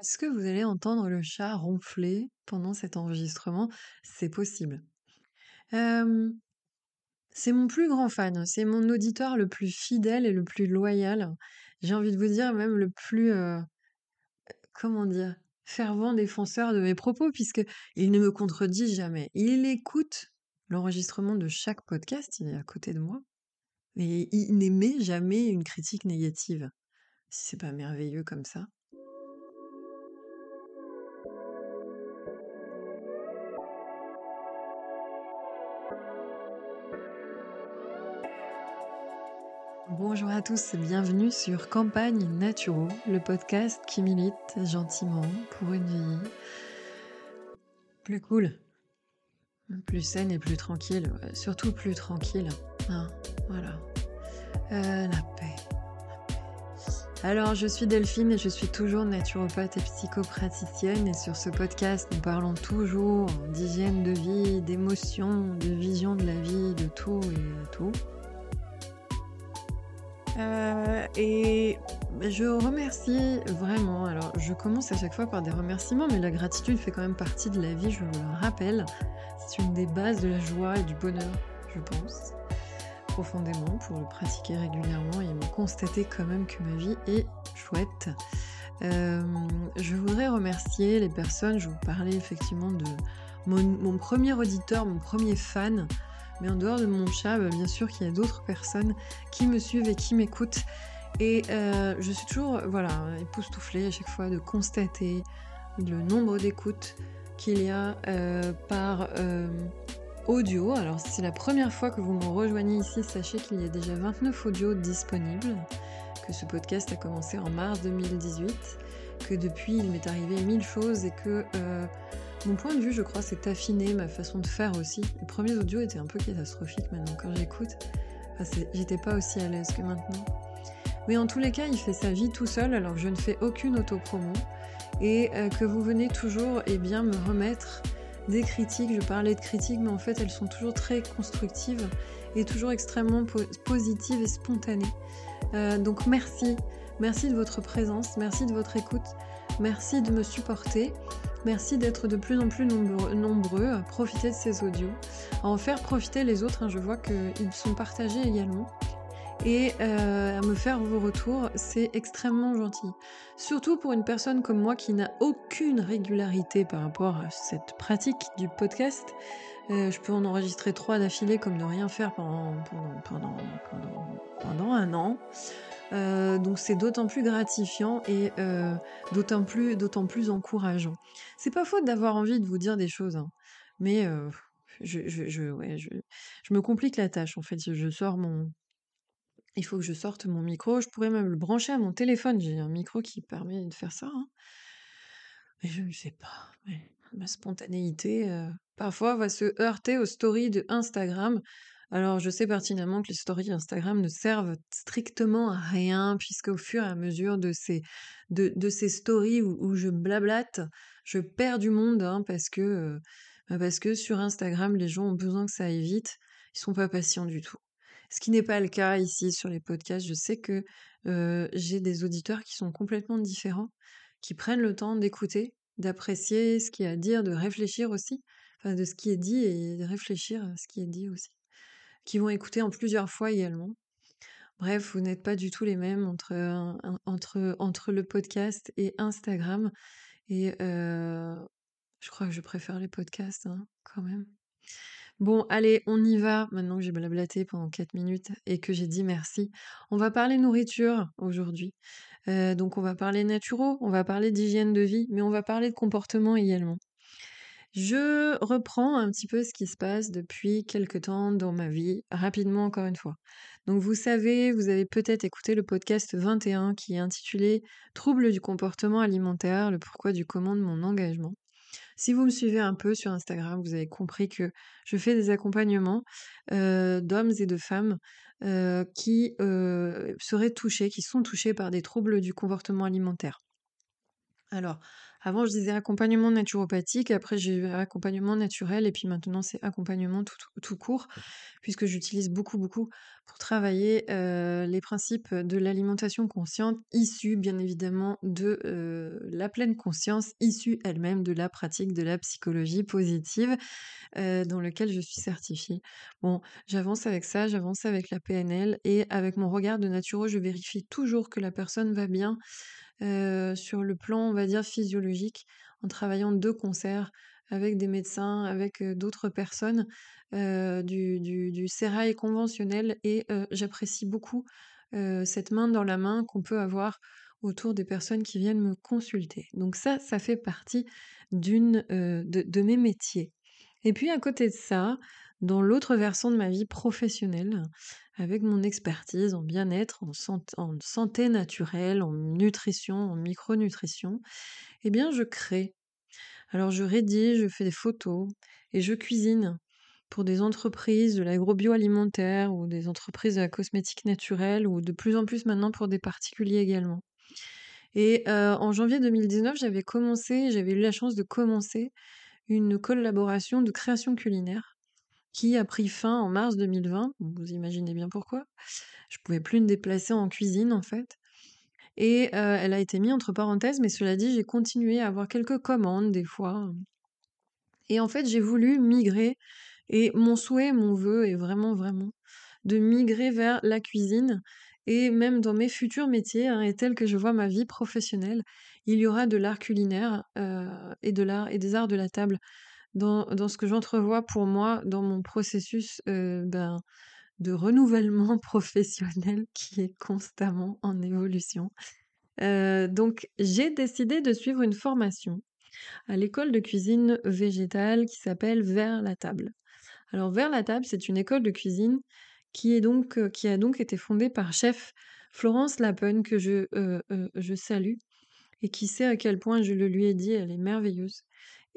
Est-ce que vous allez entendre le chat ronfler pendant cet enregistrement? C'est possible. C'est mon plus grand fan, c'est mon auditeur le plus fidèle et le plus loyal. J'ai envie de vous dire même le plus, heu, comment dire? Fervent défenseur de mes propos puisqu'il ne me contredit jamais. Il écoute l'enregistrement de chaque podcast, il est à côté de moi et il n'émet jamais une critique négative. Si c'est pas merveilleux comme ça. Bonjour à tous, bienvenue sur Campagne Naturo, le podcast qui milite gentiment pour une vie plus cool, plus saine et plus tranquille, surtout plus tranquille. Hein, voilà. Euh, la paix. Alors, je suis Delphine et je suis toujours naturopathe et psychopraticienne. Et sur ce podcast, nous parlons toujours d'hygiène de vie, d'émotions, de vision de la vie, de tout et tout. Euh, et je remercie vraiment. Alors, je commence à chaque fois par des remerciements, mais la gratitude fait quand même partie de la vie, je vous le rappelle. C'est une des bases de la joie et du bonheur, je pense, profondément, pour le pratiquer régulièrement et me constater quand même que ma vie est chouette. Euh, je voudrais remercier les personnes, je vous parlais effectivement de mon, mon premier auditeur, mon premier fan, mais en dehors de mon chat, bah, bien sûr qu'il y a d'autres personnes qui me suivent et qui m'écoutent. Et euh, je suis toujours voilà, époustouflée à chaque fois de constater le nombre d'écoutes qu'il y a euh, par euh, audio. Alors si c'est la première fois que vous me rejoignez ici, sachez qu'il y a déjà 29 audios disponibles, que ce podcast a commencé en mars 2018, que depuis il m'est arrivé mille choses et que mon point de vue, je crois, c'est affiner ma façon de faire aussi. Les premiers audios étaient un peu catastrophiques maintenant. Quand j'écoute, j'étais pas aussi à l'aise que maintenant. Mais en tous les cas, il fait sa vie tout seul alors que je ne fais aucune autopromo. Et euh, que vous venez toujours eh bien, me remettre des critiques. Je parlais de critiques, mais en fait, elles sont toujours très constructives et toujours extrêmement positives et spontanées. Euh, donc merci. Merci de votre présence, merci de votre écoute, merci de me supporter. Merci d'être de plus en plus nombreux, à profiter de ces audios, à en faire profiter les autres. Hein. je vois qu'ils sont partagés également. Et euh, à me faire vos retours, c'est extrêmement gentil. Surtout pour une personne comme moi qui n'a aucune régularité par rapport à cette pratique du podcast. Euh, je peux en enregistrer trois d'affilée comme de rien faire pendant un an. Euh, donc c'est d'autant plus gratifiant et euh, d'autant plus, d'autant plus encourageant. C'est pas faute d'avoir envie de vous dire des choses, hein, mais euh, je, je, ouais, je, je, me complique la tâche en fait. Je sors mon, il faut que je sorte mon micro. Je pourrais même le brancher à mon téléphone. J'ai un micro qui permet de faire ça. Hein. Mais je ne sais pas. ma spontanéité, parfois, va se heurter aux stories de Instagram alors, je sais pertinemment que les stories Instagram ne servent strictement à rien, puisqu'au fur et à mesure de ces, de, de ces stories où, je blablate, je perds du monde, hein, parce que, euh, parce que sur Instagram, les gens ont besoin que ça aille vite, ils sont pas patients du tout. Ce qui n'est pas le cas ici sur les podcasts. Je sais que euh, j'ai des auditeurs qui sont complètement différents, qui prennent le temps d'écouter, d'apprécier ce qu'il y a à dire, de réfléchir aussi, enfin de ce qui est dit et de réfléchir à ce qui est dit aussi qui vont écouter en plusieurs fois également. Bref, vous n'êtes pas du tout les mêmes entre, le podcast et Instagram. Et euh, je crois que je préfère les podcasts, hein, quand même. Bon, allez, on y va. Maintenant que j'ai blablaté pendant 4 minutes et que j'ai dit merci. On va parler nourriture aujourd'hui. Euh, donc, on va parler naturaux, on va parler d'hygiène de vie, mais on va parler de comportement également. Je reprends un petit peu ce qui se passe depuis quelque temps dans ma vie, rapidement encore une fois. Donc vous savez, vous avez peut-être écouté le podcast 21 qui est intitulé Troubles du comportement alimentaire, le pourquoi du comment de mon engagement. Si vous me suivez un peu sur Instagram, vous avez compris que je fais des accompagnements euh, d'hommes et de femmes euh, qui euh, seraient touchés, qui sont touchés par des troubles du comportement alimentaire. Alors, avant, je disais accompagnement naturopathique, après j'ai eu accompagnement naturel et puis maintenant c'est accompagnement tout tout court, puisque j'utilise beaucoup, beaucoup pour travailler, heu, les principes de l'alimentation consciente issus bien évidemment de, heu, la pleine conscience, issue elle-même de la pratique de la psychologie positive, heu, dans lequel je suis certifiée. Bon, j'avance avec ça, j'avance avec la PNL et avec mon regard de naturo, je vérifie toujours que la personne va bien, heu, sur le plan, on va dire, physiologique, en travaillant de concert avec des médecins, avec, heu, d'autres personnes, heu, du du sérail conventionnel et j'apprécie beaucoup, cette main dans la main qu'on peut avoir autour des personnes qui viennent me consulter. Donc ça, ça fait partie d'une, de mes métiers. Et puis à côté de ça, dans l'autre versant de ma vie professionnelle, avec mon expertise en bien-être, en, santé naturelle, en nutrition, en micronutrition, eh bien je crée. Alors je rédige, je fais des photos et je cuisine pour des entreprises de l'agrobioalimentaire ou des entreprises de la cosmétique naturelle ou de plus en plus maintenant pour des particuliers également. Et euh, en janvier 2019, j'avais commencé, j'avais eu la chance de commencer une collaboration de création culinaire qui a pris fin en mars 2020. Vous imaginez bien pourquoi. Je pouvais plus me déplacer en cuisine en fait. Et euh, elle a été mise entre parenthèses, mais cela dit, j'ai continué à avoir quelques commandes des fois. Et en fait, j'ai voulu migrer. Et mon souhait, mon vœu est vraiment, vraiment de migrer vers la cuisine. Et même dans mes futurs métiers, hein, et tel que je vois ma vie professionnelle, il y aura de l'art culinaire euh, et de l'art et des arts de la table dans, ce que j'entrevois pour moi dans mon processus euh, ben, de renouvellement professionnel qui est constamment en évolution. Euh, donc j'ai décidé de suivre une formation à l'école de cuisine végétale qui s'appelle Vers la table. Alors Vers la table, c'est une école de cuisine qui, est donc, euh, qui a donc été fondée par chef Florence Lapen, que je, je salue, et qui sait à quel point je le lui ai dit, elle est merveilleuse.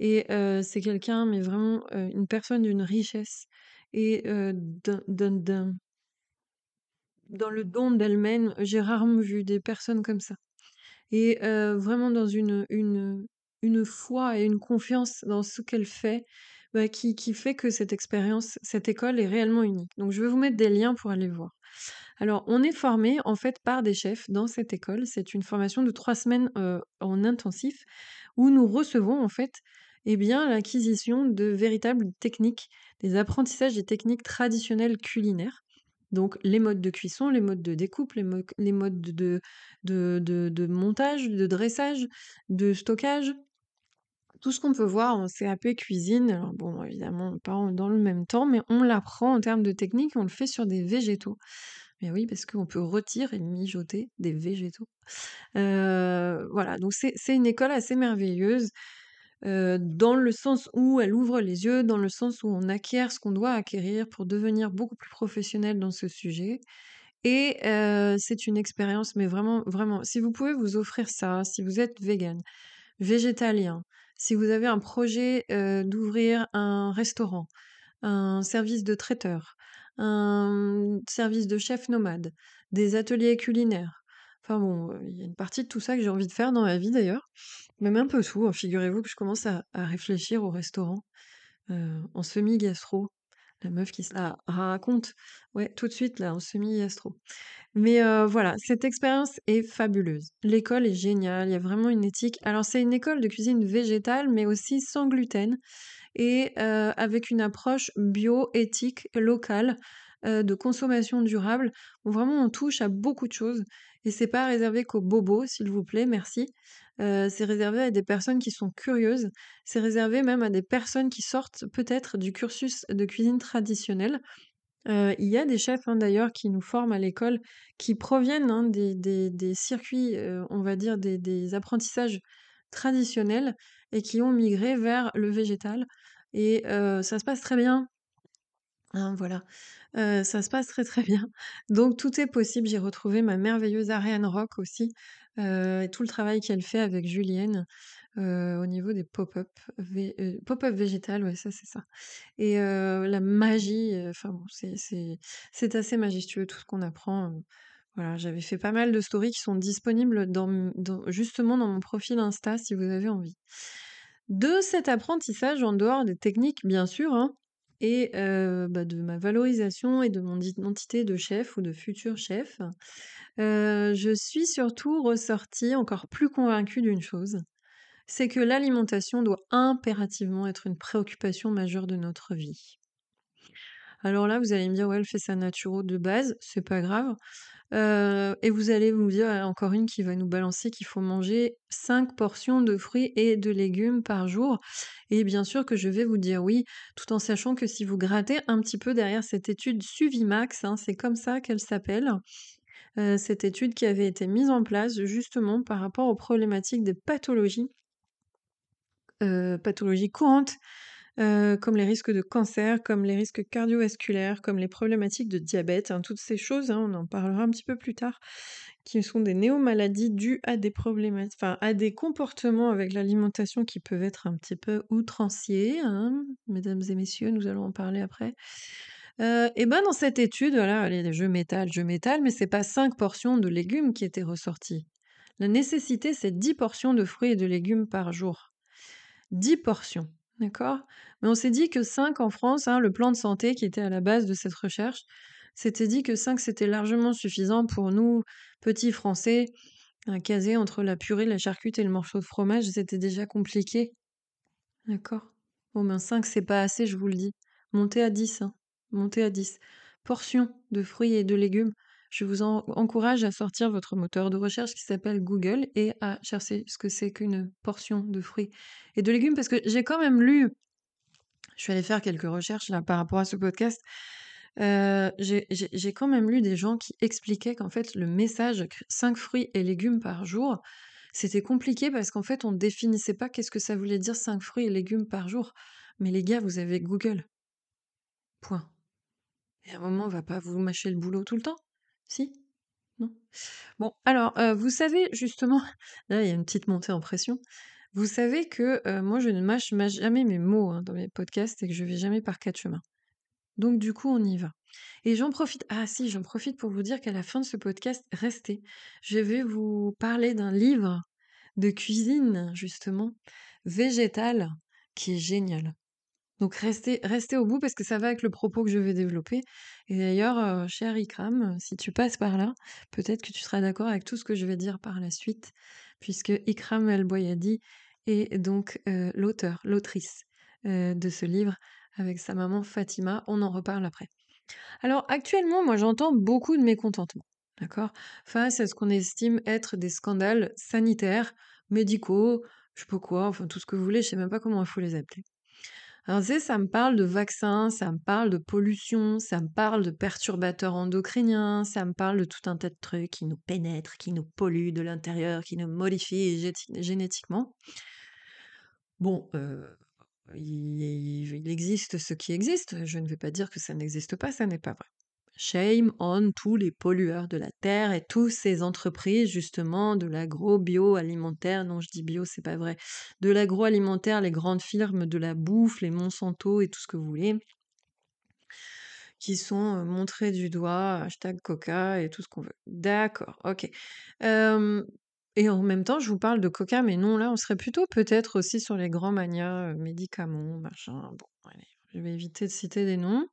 Et c'est quelqu'un, mais vraiment une personne d'une richesse et d'un dans le don d'elle-même, j'ai rarement vu des personnes comme ça. Et vraiment dans une, foi et une confiance dans ce qu'elle fait, bah, qui, qui fait que cette expérience, cette école est réellement unique. Donc je vais vous mettre des liens pour aller voir. Alors, on est formé en fait par des chefs dans cette école. C'est une formation de trois semaines en intensif où nous recevons en fait eh bien, l'acquisition de véritables techniques, des apprentissages des techniques traditionnelles culinaires. Donc les modes de cuisson, les modes de découpe, les, modes de, montage, de dressage, de stockage, tout ce qu'on peut voir en CAP cuisine. Alors bon, évidemment, pas dans le même temps, mais on l'apprend en termes de technique, on le fait sur des végétaux. Mais oui, parce qu'on peut retirer et mijoter des végétaux. Euh, voilà, donc c'est une école assez merveilleuse dans le sens où elle ouvre les yeux, dans le sens où on acquiert ce qu'on doit acquérir pour devenir beaucoup plus professionnel dans ce sujet. Et c'est une expérience, mais vraiment, vraiment, si vous pouvez vous offrir ça, si vous êtes vegan, végétalien, si vous avez un projet d'ouvrir un restaurant, un service de traiteur, un service de chef nomade, des ateliers culinaires. Enfin bon, il y a une partie de tout ça que j'ai envie de faire dans ma vie d'ailleurs. Même un peu tout, hein. figurez-vous que je commence à, réfléchir au restaurant en semi-gastro. La meuf qui se la raconte, ouais, tout de suite là, en semi-gastro. Mais voilà, cette expérience est fabuleuse. L'école est géniale, il y a vraiment une éthique. Alors c'est une école de cuisine végétale, mais aussi sans gluten et avec une approche bio, éthique, locale, de consommation durable. vraiment, on touche à beaucoup de choses. Et c'est pas réservé qu'aux bobos, s'il vous plaît, merci. c'est réservé à des personnes qui sont curieuses. C'est réservé même à des personnes qui sortent peut-être du cursus de cuisine traditionnelle. il y a des chefs hein, d'ailleurs qui nous forment à l'école, qui proviennent hein, des, circuits, on va dire des, apprentissages traditionnels et qui ont migré vers le végétal. Et ça se passe très bien. Hein, voilà, ça se passe très, très bien. Donc tout est possible. J'ai retrouvé ma merveilleuse Ariane Rock aussi, et tout le travail qu'elle fait avec Julienne, au niveau des pop-up pop-up végétal, ouais, ça, c'est ça. Et la magie, enfin bon, c'est assez majestueux tout ce qu'on apprend, Voilà, j'avais fait pas mal de stories qui sont disponibles dans justement dans mon profil Insta si vous avez envie. De cet apprentissage, en dehors des techniques bien sûr, hein, et bah, de ma valorisation et de mon identité de chef ou de futur chef, je suis surtout ressortie encore plus convaincue d'une chose, c'est que l'alimentation doit impérativement être une préoccupation majeure de notre vie. Alors là, vous allez me dire: «Ouais, elle fait sa naturo de base», c'est pas grave. Heu et vous allez me dire, ah, encore une qui va nous balancer qu'il faut manger 5 portions de fruits et de légumes par jour. Et bien sûr que je vais vous dire oui, tout en sachant que si vous grattez un petit peu derrière cette étude Suvimax, hein, c'est comme ça qu'elle s'appelle, heu, cette étude qui avait été mise en place justement par rapport aux problématiques des pathologies pathologies courantes euh, comme les risques de cancer, comme les risques cardiovasculaires, comme les problématiques de diabète, hein, toutes ces choses, hein, on en parlera un petit peu plus tard, qui sont des néomaladies dues à des problématiques, enfin à des comportements avec l'alimentation qui peuvent être un petit peu outranciers, hein, mesdames et messieurs, nous allons en parler après. Euh, et ben dans cette étude, voilà, allez, je m'étale, je m'étale, mais c'est pas 5 portions de légumes qui étaient ressorties. La nécessité, c'est 10 portions de fruits et de légumes par jour. 10 portions. D'accord Mais on s'est dit que 5 en France, hein, le plan de santé qui était à la base de cette recherche, s'était dit que 5 c'était largement suffisant pour nous, petits Français, un casé entre la purée, la charcuterie et le morceau de fromage, c'était déjà compliqué. D'accord Bon ben 5 c'est pas assez, je vous le dis. Montez à 10, hein. Montez à 10. Portions de fruits et de légumes. Je vous encourage à sortir votre moteur de recherche qui s'appelle Google et à chercher ce que c'est qu'une portion de fruits et de légumes parce que j'ai quand même lu, je suis allée faire quelques recherches là par rapport à ce podcast, euh, j'ai quand même lu des gens qui expliquaient qu'en fait le message 5 fruits et légumes par jour, c'était compliqué parce qu'en fait on ne définissait pas qu'est-ce que ça voulait dire 5 fruits et légumes par jour. Mais les gars, vous avez Google. Point. Et à un moment, on va pas vous mâcher le boulot tout le temps si? Non? Bon, alors, vous savez justement, là, il y a une petite montée en pression. Vous savez que moi, je ne mâche jamais mes mots hein, dans mes podcasts et que je vais jamais par quatre chemins. Donc, du coup, on y va. Et j'en profite. Ah, si, j'en profite pour vous dire qu'à la fin de ce podcast, restez. Je vais vous parler d'un livre de cuisine, justement, végétal, qui est génial. Donc restez, au bout parce que ça va avec le propos que je vais développer. Et d'ailleurs, euh, cher Ikram, si tu passes par là, peut-être que tu seras d'accord avec tout ce que je vais dire par la suite, puisque Ikram El Boyadi est donc euh, l'auteur, l'autrice euh, de ce livre avec sa maman Fatima. On en reparle après. Alors actuellement, moi j'entends beaucoup de mécontentement, d'accord? Face à ce qu'on estime être des scandales sanitaires, médicaux, je sais pas quoi, enfin tout ce que vous voulez, je sais même pas comment il faut les appeler. Alors, ça me parle de vaccins, ça me parle de pollution, ça me parle de perturbateurs endocriniens, ça me parle de tout un tas de trucs qui nous pénètrent, qui nous polluent de l'intérieur, qui nous modifient génétiquement. Bon, euh, il, existe ce qui existe. Je ne vais pas dire que ça n'existe pas, ça n'est pas vrai. Shame on tous les pollueurs de la terre et toutes ces entreprises justement de l'agro-bio-alimentaire. Non, je dis bio, c'est pas vrai. De l'agroalimentaire, les grandes firmes de la bouffe, les Monsanto et tout ce que vous voulez, qui sont euh, montrés du doigt, hashtag Coca et tout ce qu'on veut. D'accord, ok. et en même temps, je vous parle de Coca, mais non, là, on serait plutôt peut-être aussi sur les grands manias, euh, médicaments, machin. Bon, allez, je vais éviter de citer des noms.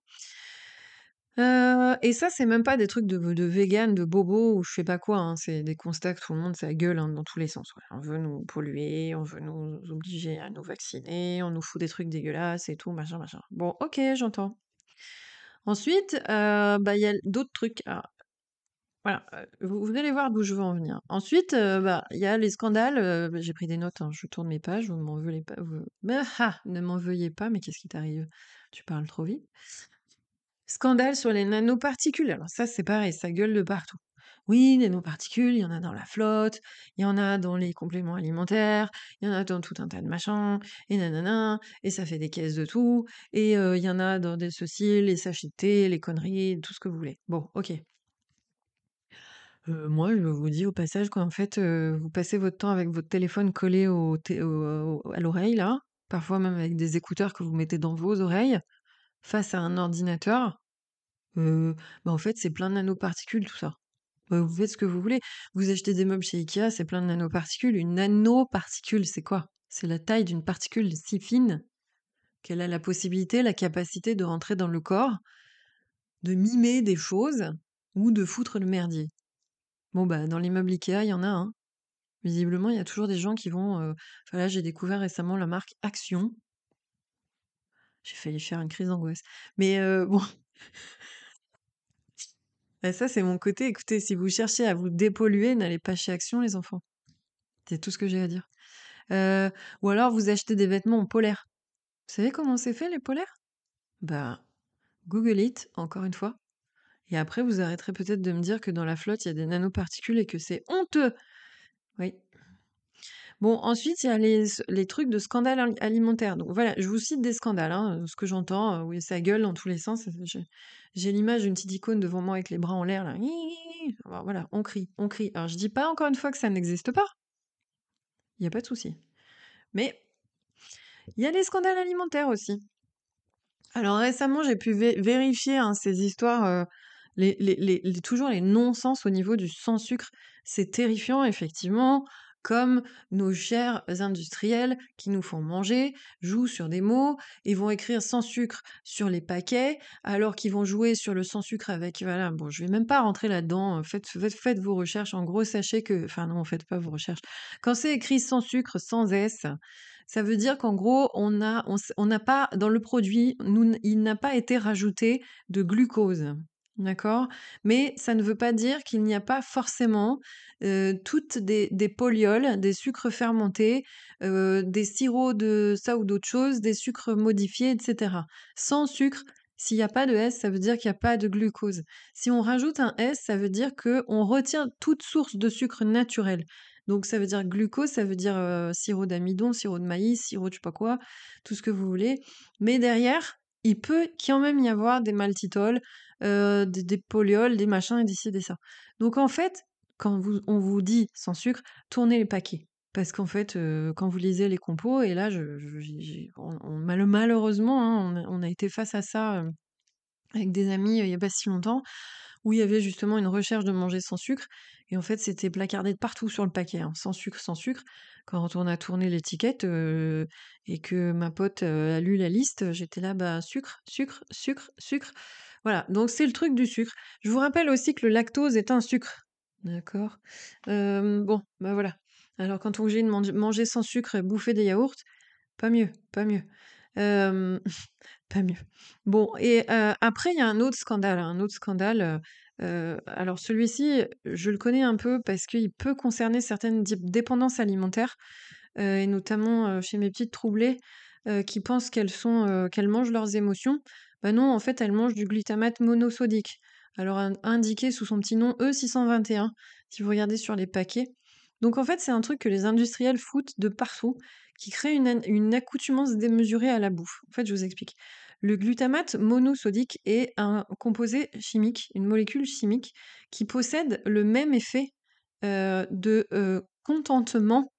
Euh, et ça, c'est même pas des trucs de de véganes, de bobos ou je sais pas quoi, hein. C'est des constats que tout le monde, ça gueule, hein, dans tous les sens, On veut nous polluer, on veut nous obliger à nous vacciner, on nous fout des trucs dégueulasses et tout, machin, machin. Bon, OK, j'entends. Ensuite, euh, bah, il y a d'autres trucs. voilà, euh, vous allez voir d'où je veux en venir. Ensuite, bah, il y a les scandales, j'ai pris des notes, hein, je tourne mes pages, vous ne m'en veuillez pas, ah! Ne m'en veuillez pas, mais qu'est-ce qui t'arrive? Tu parles trop vite. Scandale sur les nanoparticules. Alors ça, c'est pareil, ça gueule de partout. Oui, nanoparticules, il y en a dans la flotte, il y en a dans les compléments alimentaires, il y en a dans tout un tas de machins, et nanana, et ça fait des caisses de tout, et il y en a dans des ceci, les sachets de thé, les conneries, tout ce que vous voulez. Bon, ok. moi, je vous dis au passage qu'en fait, vous passez votre temps avec votre téléphone collé à l'oreille, là, parfois même avec des écouteurs que vous mettez dans vos oreilles, face à un ordinateur, bah, en fait, c'est plein de nanoparticules tout ça. Bah, vous faites ce que vous voulez. Vous achetez des meubles chez Ikea, c'est plein de nanoparticules. Une nanoparticule, c'est quoi? C'est la taille d'une particule si fine qu'elle a la possibilité, la capacité de rentrer dans le corps, de mimer des choses ou de foutre le merdier. Bon, bah, dans l'immeuble Ikea, il y en a un. Visiblement, il y a toujours des gens qui vont. euh, là, j'ai découvert récemment la marque Action. J'ai failli faire une crise d'angoisse. Mais bon, bah, ça, c'est mon côté. Écoutez, si vous cherchez à vous dépolluer, n'allez pas chez Action, les enfants. C'est tout ce que j'ai à dire. Ou alors, vous achetez des vêtements en polaire. Vous savez comment c'est fait, les polaires? Bah, Google it, encore une fois. Et après, vous arrêterez peut-être de me dire que dans la flotte, il y a des nanoparticules et que c'est honteux. Oui. Bon, ensuite, il y a les, les trucs de scandale al- alimentaire. Donc voilà, je vous cite des scandales, hein, ce que j'entends, euh, oui, ça gueule dans tous les sens. J'ai l'image d'une petite icône devant moi avec les bras en l'air, là. Voilà, on crie, on crie. Alors, je dis pas encore une fois que ça n'existe pas. Il n'y a pas de souci. Mais il y a les scandales alimentaires aussi. Alors récemment, j'ai pu vé- vérifier hein, ces histoires, euh, toujours les non-sens au niveau du sans-sucre. C'est terrifiant, effectivement, comme nos chers industriels qui nous font manger jouent sur des mots et vont écrire sans sucre sur les paquets, alors qu'ils vont jouer sur le sans sucre avec, voilà, bon, je vais même pas rentrer là-dedans, faites, faites, vos recherches. En gros, sachez que, enfin non, faites pas vos recherches. Quand c'est écrit sans sucre, sans S, ça veut dire qu'en gros, on a, on, pas, dans le produit, il n'a pas été rajouté de glucose. D'accord? Mais ça ne veut pas dire qu'il n'y a pas forcément toutes des, des polyols, des sucres fermentés, des sirops de ça ou d'autres choses, des sucres modifiés, etc. Sans sucre, s'il n'y a pas de S, ça veut dire qu'il n'y a pas de glucose. Si on rajoute un S, ça veut dire qu'on retient toute source de sucre naturel. Donc ça veut dire glucose, ça veut dire sirop d'amidon, sirop de maïs, sirop de je sais pas quoi, tout ce que vous voulez. Mais derrière, il peut quand même y avoir des maltitols, euh, des, des polyols, des machins, et d'ici, des ça. Donc en fait, quand vous, on vous dit sans sucre, tournez les paquets. Parce qu'en fait, euh, quand vous lisez les compos, et là, malheureusement, on, a, été face à ça euh, avec des amis il y a pas si longtemps, où il y avait justement une recherche de manger sans sucre. Et en fait, c'était placardé de partout sur le paquet, hein, sans sucre, sans sucre. Quand on a tourné l'étiquette et que ma pote a lu la liste, j'étais là, bah, sucre, sucre, sucre, sucre. Voilà, donc c'est le truc du sucre. Je vous rappelle aussi que le lactose est un sucre. D'accord? Bon, bah voilà. Alors, quand on est de man- manger sans sucre et bouffer des yaourts, pas mieux, pas mieux. Pas mieux. Bon, et après, il y a un autre scandale, un autre scandale. Alors, celui-ci, je le connais un peu parce qu'il peut concerner certaines dé- dépendances alimentaires, et notamment chez mes petites troublées qui pensent qu'elles mangent leurs émotions. Bah non, en fait, elles mangent du glutamate monosodique. Alors, in- indiqué sous son petit nom E621, si vous regardez sur les paquets. Donc, en fait, c'est un truc que les industriels foutent de partout qui crée une, une accoutumance démesurée à la bouffe. En fait, je vous explique. Le glutamate monosodique est un composé chimique, une molécule chimique qui possède le même effet euh, de euh, contentement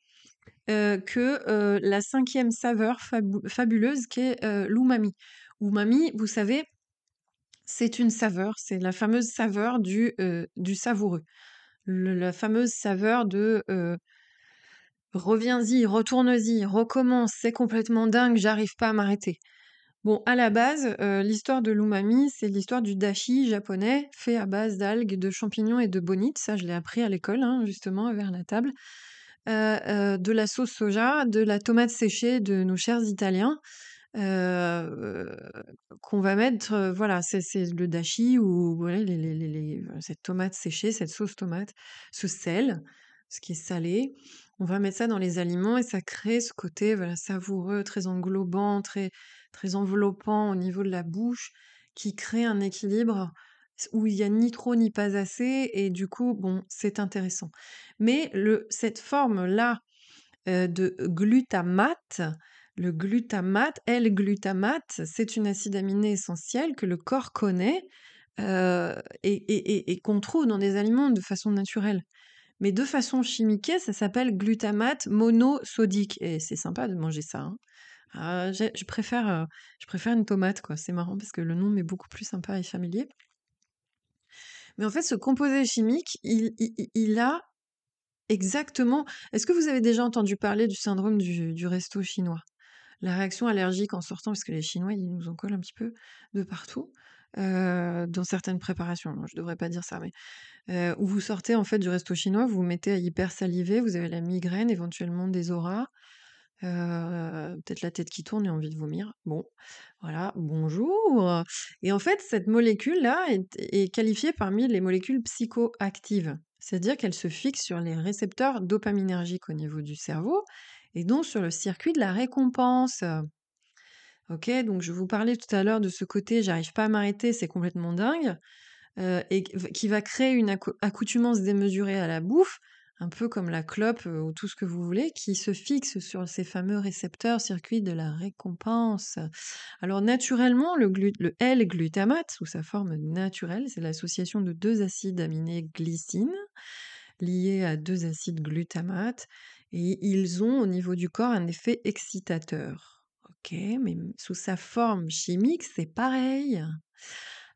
euh, que la cinquième saveur fabu- fabuleuse qu'est l'umami. Umami, vous savez, c'est une saveur, c'est la fameuse saveur du, savoureux. La fameuse saveur de reviens-y, retourne-y, recommence, c'est complètement dingue, j'arrive pas à m'arrêter. Bon, à la base, euh, l'histoire de l'umami, c'est l'histoire du dashi japonais, fait à base d'algues, de champignons et de bonites. Ça, je l'ai appris à l'école, hein, justement, vers la table. Euh, euh, de la sauce soja, de la tomate séchée de nos chers Italiens, qu'on va mettre, voilà, c'est le dashi ou voilà, cette tomate séchée, cette sauce tomate, ce sel, ce qui est salé. On va mettre ça dans les aliments et ça crée ce côté savoureux, très englobant, très, très enveloppant au niveau de la bouche, qui crée un équilibre où il y a ni trop ni pas assez et du coup, bon, c'est intéressant. Mais cette forme-là euh, de glutamate, le glutamate, L-glutamate, c'est une acide aminé essentielle que le corps connaît euh, et, qu'on trouve dans des aliments de façon naturelle. Mais de façon chimique, ça s'appelle glutamate monosodique. Et c'est sympa de manger ça. hein. Ah, je préfère, euh, je préfère une tomate, quoi. C'est marrant parce que le nom m'est beaucoup plus sympa et familier. Mais en fait, ce composé chimique, il, a exactement. Est-ce que vous avez déjà entendu parler du syndrome du, du resto chinois? La réaction allergique en sortant, parce que les Chinois, ils nous en collent un petit peu de partout, euh, dans certaines préparations. Non, je devrais pas dire ça, mais euh, où vous sortez en fait du resto chinois, vous vous mettez à hyper saliver, vous avez la migraine, éventuellement des auras, euh, peut-être la tête qui tourne et envie de vomir. Bon, voilà, bonjour. Et en fait, cette molécule-là est, est qualifiée parmi les molécules psychoactives, c'est-à-dire qu'elle se fixe sur les récepteurs dopaminergiques au niveau du cerveau et donc sur le circuit de la récompense. Ok, donc je vous parlais tout à l'heure de ce côté, j'arrive pas à m'arrêter, c'est complètement dingue, euh, et qui va créer une accou- accoutumance démesurée à la bouffe, un peu comme la clope ou tout ce que vous voulez, qui se fixe sur ces fameux récepteurs circuits de la récompense. Alors naturellement, le, glu- le L-glutamate, sous sa forme naturelle, c'est l'association de deux acides aminés glycine liés à deux acides glutamate, et ils ont au niveau du corps un effet excitateur. Ok, mais sous sa forme chimique, c'est pareil.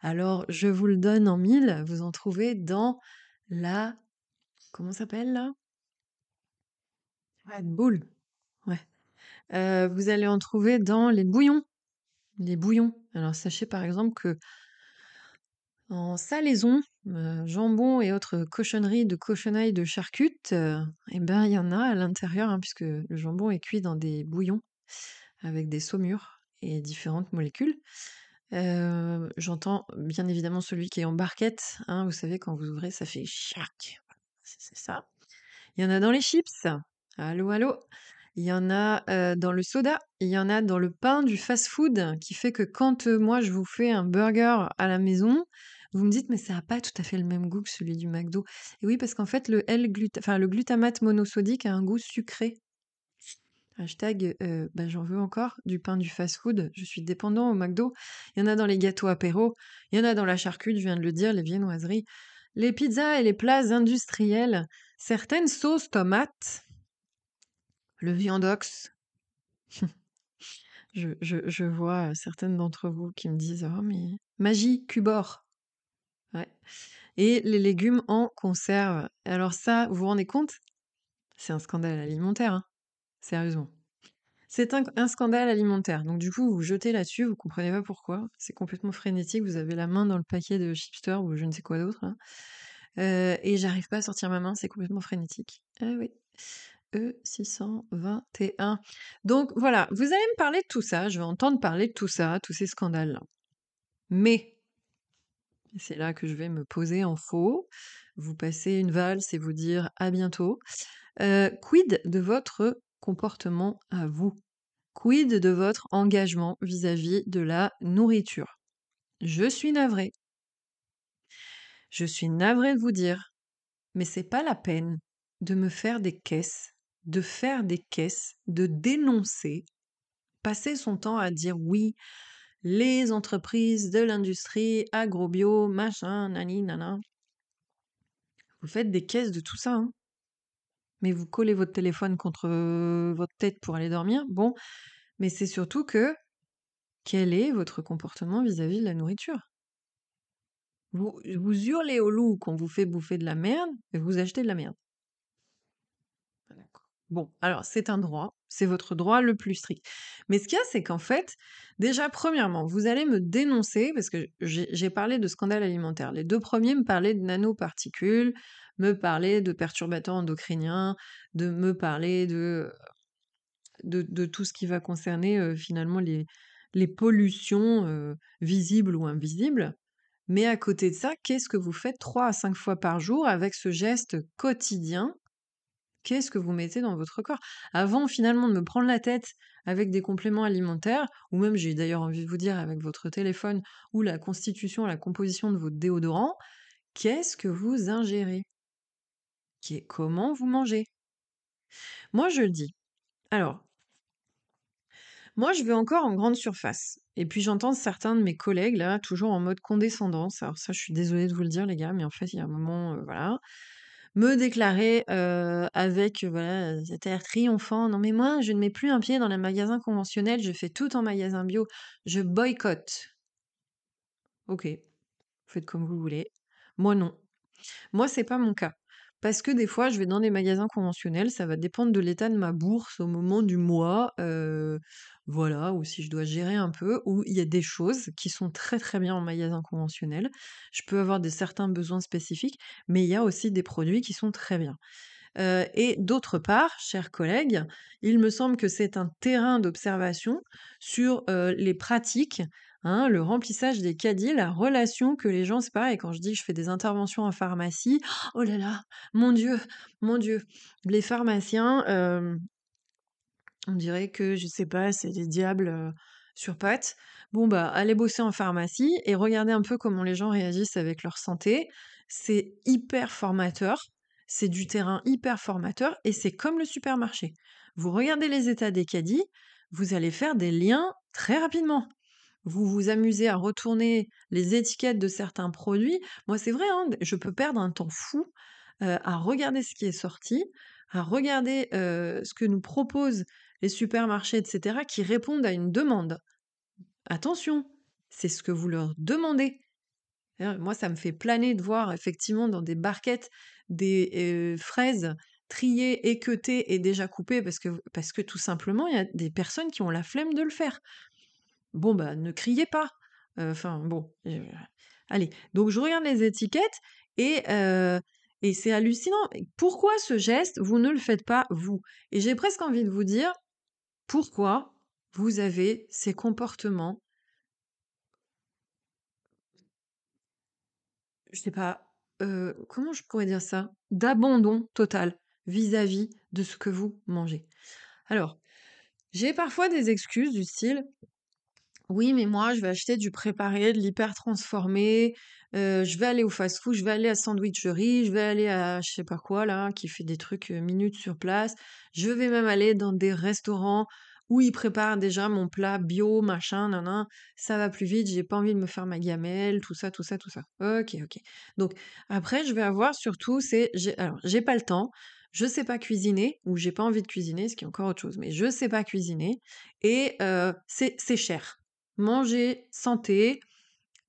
Alors, je vous le donne en mille, vous en trouvez dans la... Comment ça s'appelle là? Red Bull. Ouais. Euh, vous allez en trouver dans les bouillons. Les bouillons. Alors, sachez par exemple que en salaison, euh, jambon et autres cochonneries de cochonailles de charcutes, euh, eh ben, il y en a à l'intérieur, hein, puisque le jambon est cuit dans des bouillons avec des saumures et différentes molécules. Euh, J'entends bien évidemment celui qui est en barquette. Hein, vous savez, quand vous ouvrez, ça fait chac. C'est ça. Il y en a dans les chips. Allô, allô. Il y en a dans le soda. Il y en a dans le pain du fast-food qui fait que quand moi je vous fais un burger à la maison, vous me dites mais ça n'a pas tout à fait le même goût que celui du McDo. Et oui, parce qu'en fait le L -gluta enfin, le glutamate monosodique a un goût sucré. Hashtag, bah, j'en veux encore du pain du fast-food. Je suis dépendant au McDo. Il y en a dans les gâteaux apéro. Il y en a dans la charcuterie, je viens de le dire, les viennoiseries. Les pizzas et les plats industriels. Certaines sauces tomates. Le viandox. je, je, vois euh, certaines d'entre vous qui me disent Oh, mais magie, cubor. Ouais. Et les légumes en conserve. Alors, ça, vous vous rendez compte? C'est un scandale alimentaire. Hein Sérieusement. C'est un, scandale alimentaire. Donc du coup, vous vous jetez là-dessus, vous comprenez pas pourquoi. C'est complètement frénétique. Vous avez la main dans le paquet de chipster ou je ne sais quoi d'autre. là. Euh, et j'arrive pas à sortir ma main, c'est complètement frénétique. Ah oui. E621. Donc voilà, vous allez me parler de tout ça, je vais entendre parler de tout ça, tous ces scandales-là. Mais, c'est là que je vais me poser en faux, vous passer une valse et vous dire à bientôt. Euh, quid de votre comportement à vous Quid de votre engagement vis-à-vis de la nourriture? Je suis navrée. Je suis navrée de vous dire, mais c'est pas la peine de me faire des caisses, de faire des caisses, de dénoncer, passer son temps à dire oui, les entreprises de l'industrie agro-bio, machin, nani, nana. Vous faites des caisses de tout ça, hein mais vous collez votre téléphone contre euh, votre tête pour aller dormir. Bon, mais c'est surtout que quel est votre comportement vis-à-vis de la nourriture? Vous, vous hurlez au loup qu'on vous fait bouffer de la merde et vous achetez de la merde. Ah. Bon, alors c'est un droit, c'est votre droit le plus strict. Mais ce qu'il y a, c'est qu'en fait, déjà, premièrement, vous allez me dénoncer, parce que j'ai j'ai parlé de scandale alimentaire. Les deux premiers me parlaient de nanoparticules, me parlaient de perturbateurs endocriniens, de me parler de, de, tout ce qui va concerner finalement les, les pollutions visibles ou invisibles. Mais à côté de ça, qu'est-ce que vous faites trois à cinq fois par jour avec ce geste quotidien? Qu'est-ce que vous mettez dans votre corps? Avant finalement de me prendre la tête avec des compléments alimentaires, ou même j'ai d'ailleurs envie de vous dire avec votre téléphone ou la constitution, la composition de votre déodorant, qu'est-ce que vous ingérez? Qui est- Comment vous mangez Moi je le dis. Alors, moi je vais encore en grande surface. Et puis j'entends certains de mes collègues là, toujours en mode condescendance. Alors ça, je suis désolée de vous le dire les gars, mais en fait il y a un moment, euh, voilà me déclarer euh, avec euh, voilà, cet air triomphant. Non mais moi, je ne mets plus un pied dans les magasins conventionnels, je fais tout en magasin bio, je boycotte. Ok, faites comme vous voulez. Moi non. Moi, c'est pas mon cas. Parce que des fois, je vais dans des magasins conventionnels, ça va dépendre de l'état de ma bourse au moment du mois, voilà, ou si je dois gérer un peu, ou il y a des choses qui sont très, très bien en magasin conventionnel. Je peux avoir des certains besoins spécifiques, mais il y a aussi des produits qui sont très bien. Et d'autre part, chers collègues, il me semble que c'est un terrain d'observation sur, les pratiques, hein, le remplissage des caddies, la relation que les gens c'est pareil quand je dis que je fais des interventions en pharmacie, oh là là, mon Dieu, mon Dieu, les pharmaciens, hem, on dirait que, je sais pas, c'est des diables, heu, sur pattes. Bon, bah, allez bosser en pharmacie et regardez un peu comment les gens réagissent avec leur santé. C'est hyper formateur. C'est du terrain hyper formateur et c'est comme le supermarché. Vous regardez les états des caddies, vous allez faire des liens très rapidement. Vous vous amusez à retourner les étiquettes de certains produits. Moi, c'est vrai, hein, je peux perdre un temps fou à regarder ce qui est sorti, à regarder ce que nous proposent les supermarchés, etc., qui répondent à une demande. Attention, c'est ce que vous leur demandez. Moi, ça me fait planer de voir effectivement dans des barquettes des fraises triées, équeutées et déjà coupées parce que, parce que tout simplement, il y a des personnes qui ont la flemme de le faire. Bon, bah, ne criez pas. Enfin, bon. allez, donc je regarde les étiquettes et, et c'est hallucinant. Pourquoi ce geste, vous ne le faites pas vous? Et j'ai presque envie de vous dire, pourquoi vous avez ces comportements? Je sais pas, comment je pourrais dire ça? D'abandon total vis-à-vis de ce que vous mangez. Alors, j'ai parfois des excuses du style oui, mais moi, je vais acheter du préparé, de l'hyper transformé, je vais aller au fast-food, je vais aller à sandwicherie, je vais aller à je sais pas quoi là, qui fait des trucs minutes sur place. Je vais même aller dans des restaurants où ils préparent déjà mon plat bio, machin, nan, ça va plus vite, j'ai pas envie de me faire ma gamelle, tout ça, tout ça, tout ça. Ok, ok. Donc après, je vais avoir surtout, c'est, alors, j'ai pas le temps, je sais pas cuisiner, ou j'ai pas envie de cuisiner, ce qui est encore autre chose, mais je sais pas cuisiner, et euh, c'est cher. Manger santé,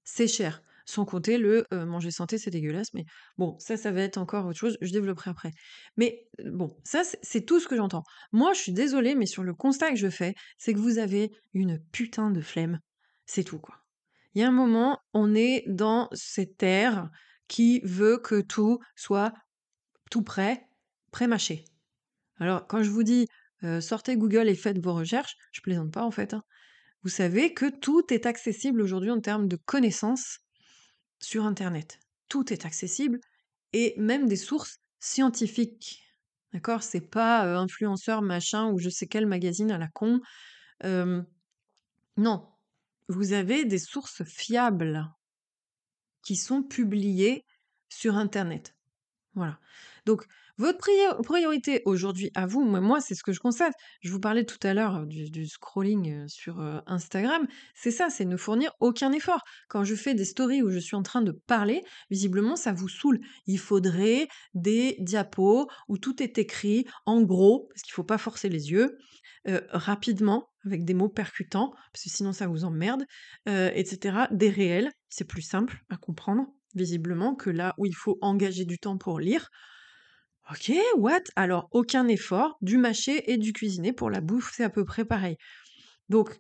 c'est cher. Sans compter le manger santé, c'est dégueulasse, mais bon, ça, ça va être encore autre chose, je développerai après. Mais bon, ça, c'est tout ce que j'entends. Moi, je suis désolée, mais sur le constat que je fais, c'est que vous avez une putain de flemme. C'est tout, quoi. Il y a un moment, on est dans cette ère qui veut que tout soit tout prêt, pré-mâché. Alors, quand je vous dis sortez Google et faites vos recherches, je plaisante pas en fait. Hein. Vous savez que tout est accessible aujourd'hui en termes de connaissances sur Internet. Tout est accessible et même des sources scientifiques. D'accord? C'est pas euh, influenceur machin ou je sais quel magazine à la con. non, vous avez des sources fiables qui sont publiées sur Internet. Voilà. Donc, votre priorité aujourd'hui à vous, moi, c'est ce que je constate. Je vous parlais tout à l'heure du, scrolling sur Instagram. C'est ça, c'est ne fournir aucun effort. Quand je fais des stories où je suis en train de parler, visiblement, ça vous saoule. Il faudrait des diapos où tout est écrit en gros, parce qu'il ne faut pas forcer les yeux, rapidement, avec des mots percutants, parce que sinon ça vous emmerde, etc. Des réels, c'est plus simple à comprendre, visiblement, que là où il faut engager du temps pour lire. Ok, what? Alors, aucun effort, du mâcher et du cuisiner pour la bouffe, c'est à peu près pareil. Donc,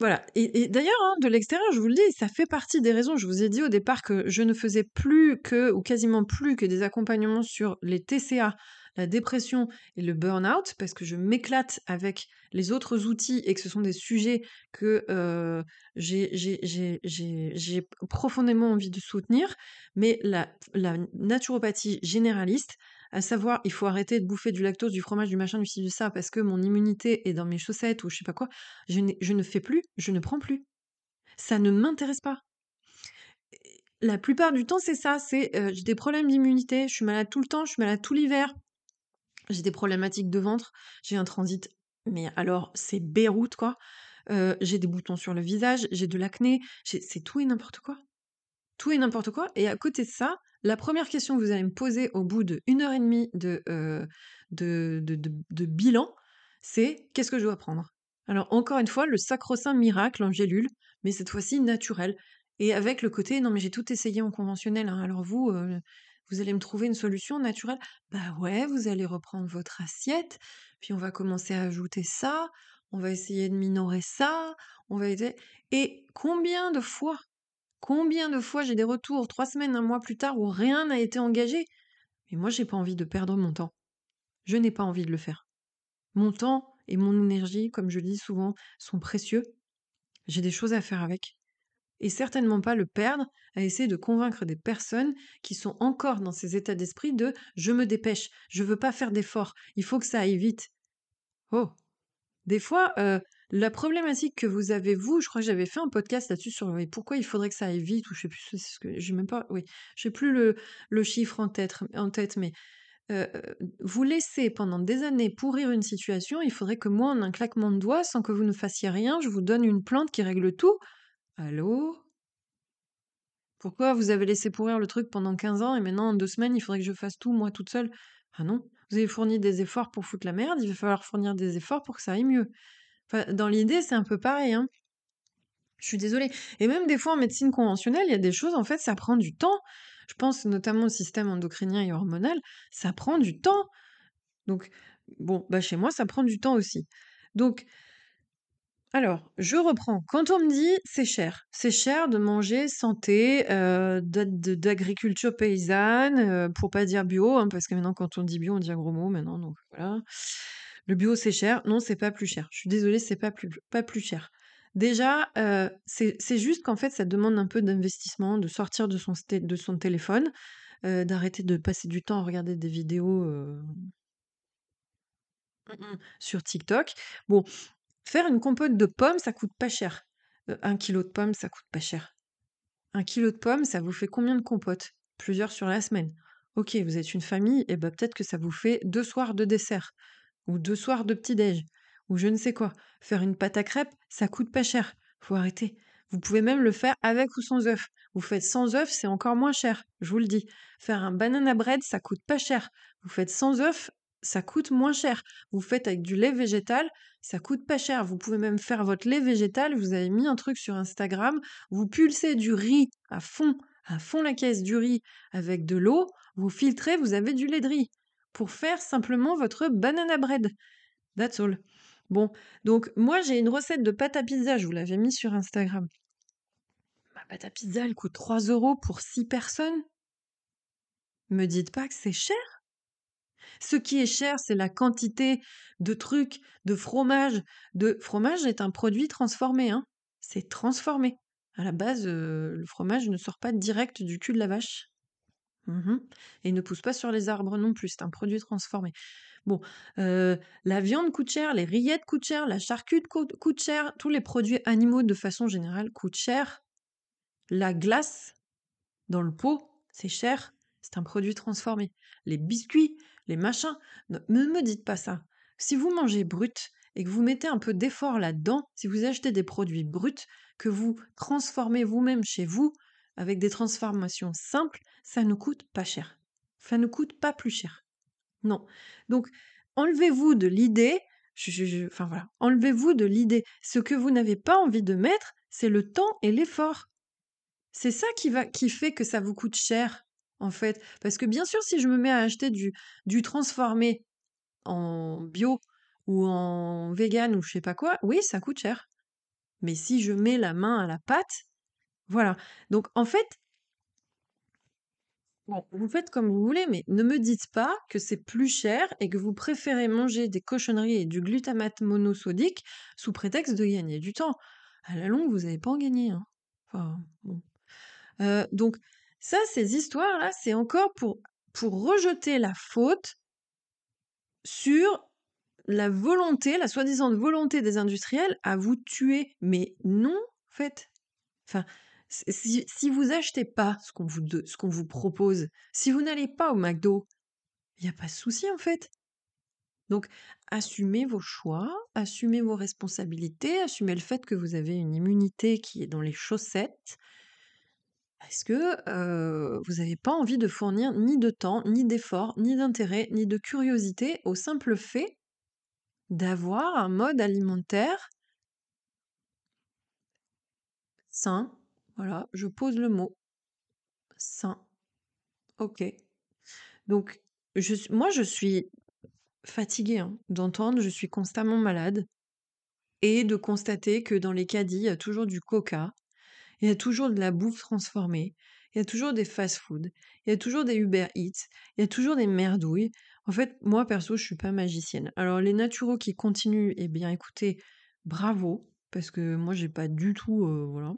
voilà. Et, d'ailleurs, hein, de l'extérieur, je vous le dis, ça fait partie des raisons. Je vous ai dit au départ que je ne faisais plus que, ou quasiment plus que des accompagnements sur les TCA, la dépression et le burn-out, parce que je m'éclate avec les autres outils et que ce sont des sujets que j'ai profondément envie de soutenir. Mais la, naturopathie généraliste, à savoir, il faut arrêter de bouffer du lactose, du fromage, du machin, du ci, du ça, parce que mon immunité est dans mes chaussettes ou je sais pas quoi, je, ne fais plus, je ne prends plus. Ça ne m'intéresse pas. La plupart du temps, c'est ça, c'est j'ai des problèmes d'immunité, je suis malade tout le temps, je suis malade tout l'hiver, j'ai des problématiques de ventre, j'ai un transit, mais alors c'est Beyrouth quoi. J'ai des boutons sur le visage, j'ai de l'acné, c'est tout et n'importe quoi. Tout et n'importe quoi. Et à côté de ça, la première question que vous allez me poser au bout de une heure et demie de, de, de, bilan, c'est qu'est-ce que je dois prendre? Alors encore une fois, le sacro-saint miracle en gélule, mais cette fois-ci naturel. Et avec le côté: «Non mais j'ai tout essayé en conventionnel, hein, alors vous, vous allez me trouver une solution naturelle?» bah ouais, vous allez reprendre votre assiette, puis on va commencer à ajouter ça, on va essayer de minorer ça, on va essayer et combien de fois, combien de fois j'ai des retours 3 semaines, 1 mois plus tard où rien n'a été engagé? Mais moi j'ai pas envie de perdre mon temps. Je n'ai pas envie de le faire. Mon temps et mon énergie, comme je dis souvent, sont précieux. J'ai des choses à faire avec et certainement pas le perdre à essayer de convaincre des personnes qui sont encore dans ces états d'esprit de: «Je me dépêche, je veux pas faire d'efforts, il faut que ça aille vite». Oh! Des fois, heu, la problématique que vous avez vous, je crois que j'avais fait un podcast là-dessus sur pourquoi il faudrait que ça aille vite ou je sais plus ce que j'ai même pas oui, j'ai plus le chiffre en tête en tête mais heu, vous laissez pendant des années pourrir une situation, il faudrait que moi, en un claquement de doigts, sans que vous ne fassiez rien, je vous donne une plante qui règle tout. Allô? Pourquoi vous avez laissé pourrir le truc pendant 15 ans et maintenant en 2 semaines, il faudrait que je fasse tout moi toute seule? Ah non, vous avez fourni des efforts pour foutre la merde, il va falloir fournir des efforts pour que ça aille mieux. Enfin, dans l'idée, c'est un peu pareil, hein. Je suis désolée et même des fois en médecine conventionnelle, il y a des choses en fait, ça prend du temps. Je pense notamment au système endocrinien et hormonal, ça prend du temps. Donc bon, bah chez moi, ça prend du temps aussi. Donc alors, je reprends. Quand on me dit: «C'est cher», c'est cher de manger santé, de d'agriculture paysanne, heu, pour pas dire bio, hein, parce que maintenant quand on dit bio, on dit un gros mot maintenant, donc voilà. Le bio, c'est cher. Non, c'est pas plus cher. Je suis désolée, c'est pas plus pas plus cher. Déjà, heu, c'est juste qu'en fait, ça demande un peu d'investissement, de sortir de son de son téléphone, heu, d'arrêter de passer du temps à regarder des vidéos, mmh mh, sur TikTok. Bon, faire une compote de pommes, ça coûte pas cher. Heu, 1 kilogramme de pommes, ça coûte pas cher. 1 kilogramme de pommes, ça vous fait combien de compotes? Plusieurs sur la semaine. OK, vous êtes une famille et bah, peut-être que ça vous fait 2 soirs de dessert ou 2 soirs de petit-déj ou je ne sais quoi. Faire une pâte à crêpes, ça coûte pas cher. Faut arrêter. Vous pouvez même le faire avec ou sans œufs. Vous faites sans œufs, c'est encore moins cher, je vous le dis. Faire un banana bread, ça coûte pas cher. Vous faites sans œufs, ça coûte moins cher. Vous faites avec du lait végétal, ça coûte pas cher. Vous pouvez même faire votre lait végétal, vous avez mis un truc sur Instagram, vous pulsez du riz à fond, à fond la caisse du riz avec de l'eau, vous filtrez, vous avez du lait de riz pour faire simplement votre banana bread. That's all. Bon, donc moi j'ai une recette de pâte à pizza, je vous l'avais mis sur Instagram. Ma pâte à pizza, elle coûte 3 € pour 6 personnes. Me dites pas que c'est cher. Ce qui est cher, c'est la quantité de trucs, de fromage. De fromage est un produit transformé, hein. C'est transformé. À la base, heu, le fromage ne sort pas direct du cul de la vache. Mmh et ne pousse pas sur les arbres non plus, c'est un produit transformé. Bon, heu, la viande coûte cher, les rillettes coûtent cher, la charcute coûte cher, tous les produits animaux de façon générale coûtent cher. La glace dans le pot, c'est cher, c'est un produit transformé. Les biscuits, les machins, ne me dites pas ça. Si vous mangez brut et que vous mettez un peu d'effort là-dedans, si vous achetez des produits bruts, que vous transformez vous-même chez vous, avec des transformations simples, ça ne coûte pas cher. Ça ne coûte pas plus cher. Non. Donc, enlevez-vous de l'idée, enfin voilà, enlevez-vous de l'idée. Ce que vous n'avez pas envie de mettre, c'est le temps et l'effort. C'est ça qui, qui fait que ça vous coûte cher, en fait. Parce que bien sûr, si je me mets à acheter du, transformé en bio ou en vegan ou je sais pas quoi, oui, ça coûte cher. Mais si je mets la main à la pâte, voilà. Donc en fait, vous faites comme vous voulez, mais ne me dites pas que c'est plus cher et que vous préférez manger des cochonneries et du glutamate monosodique sous prétexte de gagner du temps. À la longue, vous n'allez pas en gagner. Hein. Euh, donc ça, ces histoires-là, c'est encore pour, pour rejeter la faute sur la volonté, la soi-disant volonté des industriels à vous tuer. Mais non, en fait. Enfin, si, vous achetez pas ce qu'on vous, ce qu'on vous propose, si vous n'allez pas au McDo, il n'y a pas de souci en fait. Donc, assumez vos choix, assumez vos responsabilités, assumez le fait que vous avez une immunité qui est dans les chaussettes, parce que vous n'avez pas envie de fournir ni de temps, ni d'effort, ni d'intérêt, ni de curiosité au simple fait d'avoir un mode alimentaire sain, Voilà, je pose le mot. Sain. OK. Donc moi je suis fatiguée, hein, d'entendre: «Je suis constamment malade» et de constater que dans les caddies, il y a toujours du coca, il y a toujours de la bouffe transformée, il y a toujours des fast-food, il y a toujours des Uber Eats, il y a toujours des merdouilles. En fait, moi perso, je suis pas magicienne. Alors les naturaux qui continuent, eh bien écoutez, bravo, parce que moi j'ai pas du tout, heu, voilà.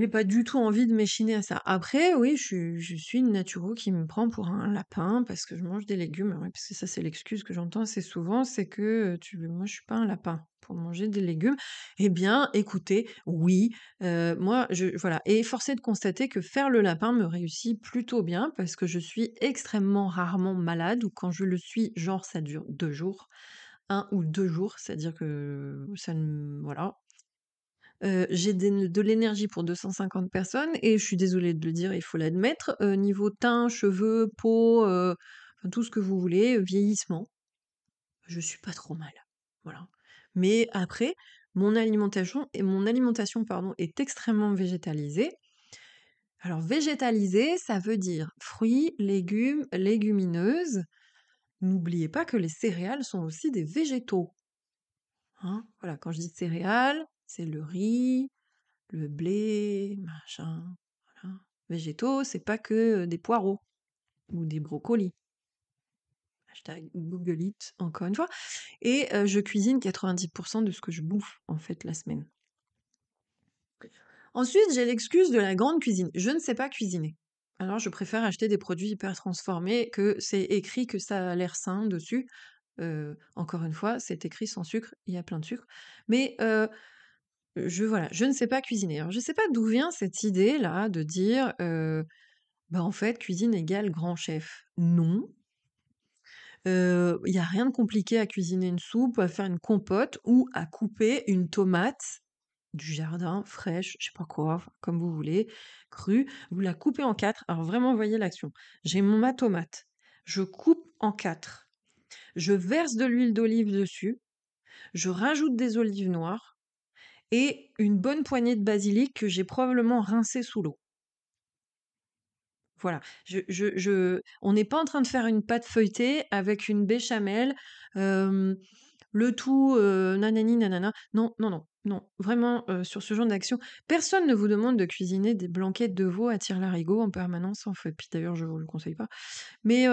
J'ai pas du tout envie de m'échiner à ça. Après, oui, je suis je une naturo qui me prend pour un lapin parce que je mange des légumes. Parce que ça, c'est l'excuse que j'entends assez souvent, c'est que, tu moi, je suis pas un lapin pour manger des légumes. Eh bien, écoutez, oui, moi, je voilà et force est de constater que faire le lapin me réussit plutôt bien parce que je suis extrêmement rarement malade ou quand je le suis, genre, ça dure 2 jours, un ou 2 jours, c'est-à-dire que ça ne voilà, J'ai de l'énergie pour 250 personnes et je suis désolée de le dire, il faut l'admettre, niveau teint, cheveux, peau, tout ce que vous voulez, vieillissement, je suis pas trop mal. Voilà. Mais après, mon alimentation et mon alimentation, pardon, est extrêmement végétalisée. Alors végétalisée, ça veut dire fruits, légumes, légumineuses. N'oubliez pas que les céréales sont aussi des végétaux, hein. Voilà, quand je dis céréales, c'est le riz, le blé, machin, voilà. Végétaux, c'est pas que des poireaux ou des brocolis. Hashtag Google it, encore une fois. Et je cuisine 90% de ce que je bouffe, en fait, la semaine. Ensuite, j'ai l'excuse de la grande cuisine. Je ne sais pas cuisiner. Alors, je préfère acheter des produits hyper transformés que c'est écrit que ça a l'air sain dessus. Encore une fois, c'est écrit sans sucre, il y a plein de sucre. Mais je voilà, je ne sais pas cuisiner. Je sais pas d'où vient cette idée-là de dire, heu, bah, en fait, cuisine égale grand chef. Non. il y a rien de compliqué à cuisiner une soupe, à faire une compote ou à couper une tomate du jardin, fraîche, je sais pas quoi, comme vous voulez, crue. Vous la coupez en 4. Alors vraiment, voyez l'action. J'ai mon ma tomate, je coupe en 4. Je verse de l'huile d'olive dessus, je rajoute des olives noires et une bonne poignée de basilic que j'ai probablement rincé sous l'eau. Voilà, je, je, on n'est pas en train de faire une pâte feuilletée avec une béchamel, le tout nanani nanana. Non, non, non, non. Vraiment, sur ce genre d'action, personne ne vous demande de cuisiner des blanquettes de veau à tire-larigot en permanence. Puis d'ailleurs, je vous le conseille pas. Mais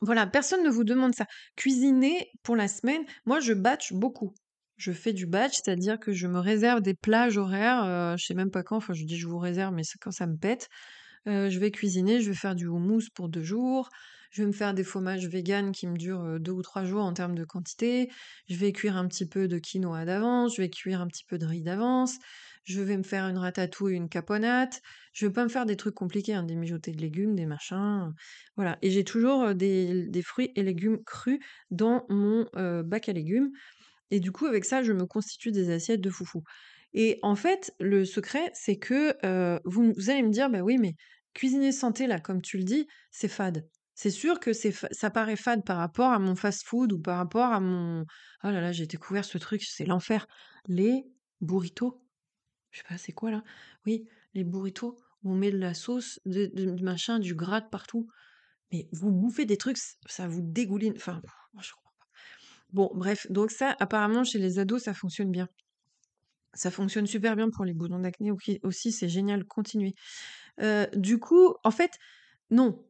voilà, personne ne vous demande ça. Cuisiner pour la semaine, moi, je batch beaucoup je fais du batch, c'est-à-dire que je me réserve des plages horaires, euh, je sais même pas quand, enfin je dis je vous réserve, mais quand ça me pète. Euh, je vais cuisiner, je vais faire du houmous pour deux jours, je vais me faire des fromages vegan qui me durent euh, deux ou trois jours en termes de quantité, je vais cuire un petit peu de quinoa d'avance, je vais cuire un petit peu de riz d'avance, je vais me faire une ratatouille, une caponate, je vais pas me faire des trucs compliqués, hein, des mijotés de légumes, des machins, voilà. Et j'ai toujours des, des, fruits et légumes crus dans mon bac à légumes. Et du coup, avec ça, je me constitue des assiettes de foufou. Et en fait, le secret, c'est que vous, allez me dire, bah oui, mais cuisiner santé, là, comme tu le dis, c'est fade. C'est sûr que ça paraît fade par rapport à mon fast-food ou par rapport à mon... Oh là là, j'ai découvert ce truc, c'est l'enfer. Les burritos. Je sais pas, c'est quoi là? Oui, les burritos où on met de la sauce, de, machin, du gras partout. Mais vous bouffez des trucs, ça vous dégouline. Enfin, Bon, bref, donc ça, apparemment, chez les ados, ça fonctionne bien. Ça fonctionne super bien pour les boutons d'acné aussi, c'est génial, continuez. Euh, du coup, en fait, non.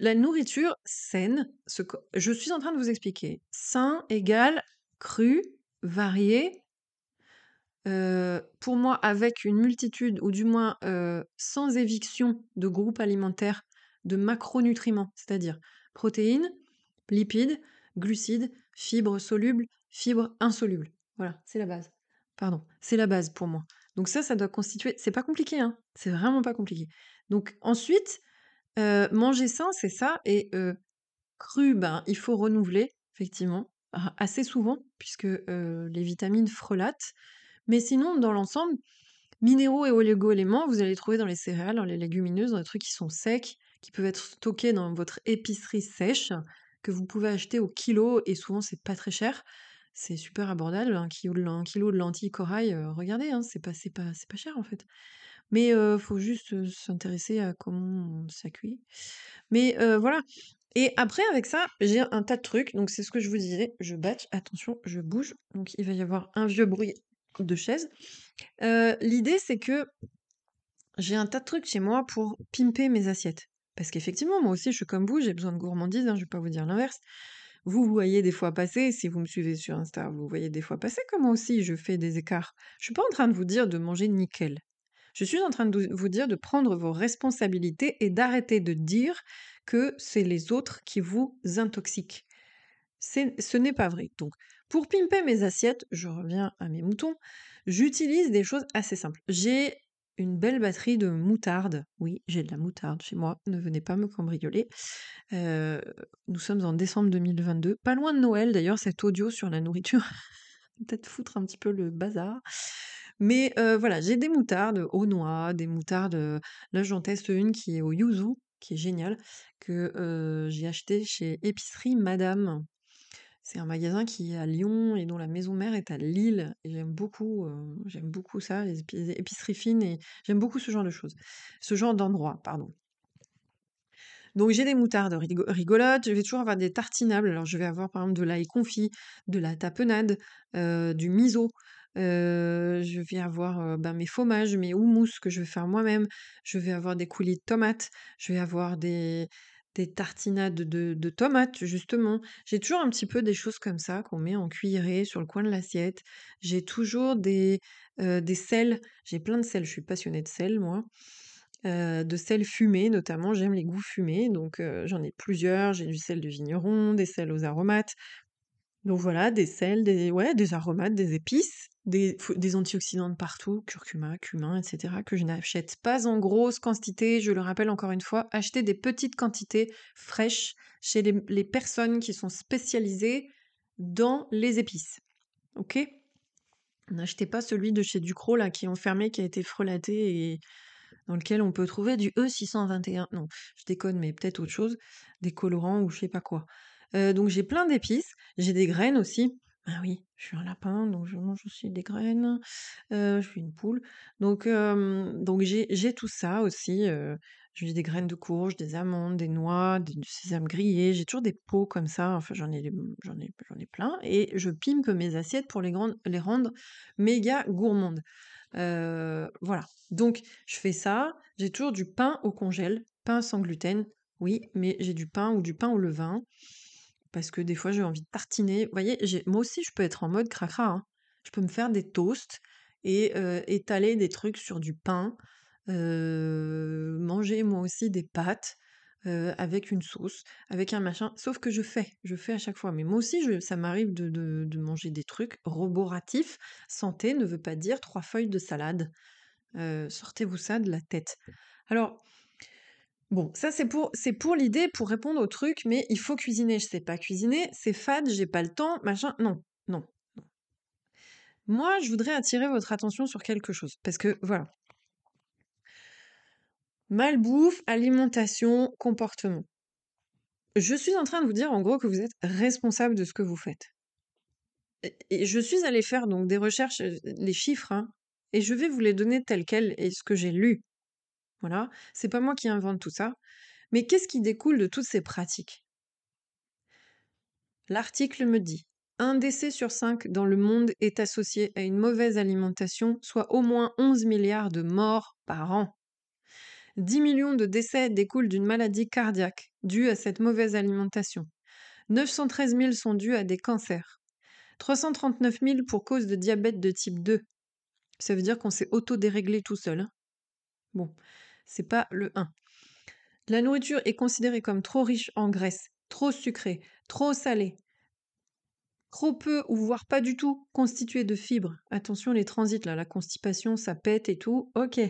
La nourriture saine, ce je suis en train de vous expliquer. Sain égale cru, varié. Euh, pour moi, avec une multitude, ou du moins euh, sans éviction de groupes alimentaires de macronutriments, c'est-à-dire protéines, lipides, glucides, fibres solubles, fibres insolubles. Voilà, c'est la base. Pardon, c'est la base pour moi. Donc ça, ça doit constituer. C'est pas compliqué, hein. C'est vraiment pas compliqué. Donc ensuite, euh, manger sain, c'est ça. Et euh, cru, ben, il faut renouveler, effectivement, assez souvent, puisque euh, les vitamines frelatent. Mais sinon, dans l'ensemble, minéraux et oligo-éléments, vous allez trouver dans les céréales, dans les légumineuses, dans les trucs qui sont secs, qui peuvent être stockés dans votre épicerie sèche que vous pouvez acheter au kilo et souvent c'est pas très cher. C'est super abordable, un kilo de lentilles corail, heu, regardez, hein, c'est pas pas cher, en fait. Mais heu, faut juste, heu, s'intéresser à comment ça cuit. Mais voilà et après avec ça, j'ai un tas de trucs, donc c'est ce que je vous disais, je batch, attention, je bouge, donc il va y avoir un vieux bruit de chaise. L'idée c'est que j'ai un tas de trucs chez moi pour pimper mes assiettes. Parce qu'effectivement, moi aussi, je suis comme vous, j'ai besoin de gourmandise, hein, je vais pas vous dire l'inverse. Vous, voyez des fois passer, si vous me suivez sur Insta, vous voyez des fois passer que moi aussi je fais des écarts. Je suis pas en train de vous dire de manger nickel. Je suis en train de vous dire de prendre vos responsabilités et d'arrêter de dire que c'est les autres qui vous intoxiquent. Ce n'est pas vrai. Donc, pour pimper mes assiettes, je reviens à mes moutons, j'utilise des choses assez simples. J'ai une belle batterie de moutarde. Oui, j'ai de la moutarde chez moi. Ne venez pas me cambrioler. Euh, nous sommes en décembre 2022. Pas loin de Noël, d'ailleurs, cet audio sur la nourriture. Peut-être foutre un petit peu le bazar. Mais euh, voilà, j'ai des moutardes aux noix, des moutardes. euh, là, j'en teste une qui est au yuzu, qui est géniale, que j'ai acheté chez Épicerie Madame. C'est un magasin qui est à Lyon et dont la maison mère est à Lille. J'aime beaucoup, euh, j'aime beaucoup ça, les épi- les épiceries fines, et j'aime beaucoup ce genre de choses. Ce genre d'endroit, pardon. Donc j'ai des moutardes rigo- rigolotes, je vais toujours avoir des tartinables. Alors je vais avoir par exemple de l'ail confit, de la tapenade, euh, du miso. euh, je vais avoir ben, mes fromages, mes houmous que je vais faire moi-même. Je vais avoir des coulis de tomates. Je vais avoir des, des tartinades de, de tomates, justement. J'ai toujours un petit peu des choses comme ça qu'on met en cuillerée sur le coin de l'assiette. J'ai toujours des, euh, des sels. J'ai plein de sels. Je suis passionnée de sel, moi. Euh, de sel fumé notamment, j'aime les goûts fumés, donc euh, j'en ai plusieurs. J'ai du sel de vigneron, des sels aux aromates. Donc voilà, des sels, des, ouais, des aromates, des épices, des, antioxydants de partout, curcuma, cumin, etc., que je n'achète pas en grosse quantité. Je le rappelle encore une fois, achetez des petites quantités fraîches chez les, les personnes qui sont spécialisées dans les épices. Ok? N'achetez pas celui de chez Ducrot là qui est enfermé, qui a été frelaté et dans lequel on peut trouver du E621. Non, je déconne, mais peut-être autre chose, des colorants ou je sais pas quoi. Euh, donc j'ai plein d'épices, j'ai des graines aussi. Ah oui, je suis un lapin, donc je mange aussi des graines. Je suis une poule. Donc, donc j'ai, tout ça aussi. euh, j'ai des graines de courge, des amandes, des noix, des, du sésame grillé. J'ai toujours des pots comme ça. Enfin, j'en ai, ai, ai plein. Et je pimpe mes assiettes pour les, grandes, les rendre méga gourmandes. Voilà. Donc, je fais ça. J'ai toujours du pain au congèle, pain sans gluten. Oui, mais j'ai du pain ou du pain au levain. Parce que des fois, j'ai envie de tartiner. Vous voyez, moi aussi, je peux être en mode cracra. hein. Je peux me faire des toasts et étaler des trucs sur du pain. manger moi aussi des pâtes avec une sauce, avec un machin. Sauf que je fais, je fais à chaque fois. Mais moi aussi, je- ça m'arrive de, manger des trucs roboratifs. Santé ne veut pas dire trois feuilles de salade. Sortez-vous ça de la tête. Alors, bon, ça c'est pour, l'idée, pour répondre au truc, mais il faut cuisiner. Je sais pas cuisiner, c'est fade, j'ai pas le temps, machin. Non, non. Moi, je voudrais attirer votre attention sur quelque chose. Parce que, voilà. Malbouffe, alimentation, comportement. Je suis en train de vous dire en gros que vous êtes responsable de ce que vous faites. Je suis allée faire donc des recherches, euh, les chiffres, hein, et je vais vous les donner tels quels et ce que j'ai lu. Voilà, c'est pas moi qui invente tout ça. Mais qu'est-ce qui découle de toutes ces pratiques? L'article me dit un décès sur cinq dans le monde est associé à une mauvaise alimentation, soit au moins 11 milliards de morts par an. 10 millions de décès découlent d'une maladie cardiaque due à cette mauvaise alimentation. 913 000 sont dus à des cancers. 339 000 pour cause de diabète de type 2. Ça veut dire qu'on s'est auto-déréglé tout seul. hein. Bon, c'est pas le 1. La nourriture est considérée comme trop riche en graisse, trop sucrée, trop salée, trop peu ou voire pas du tout constituée de fibres. Attention les transits la constipation, ça pète et tout. Ok.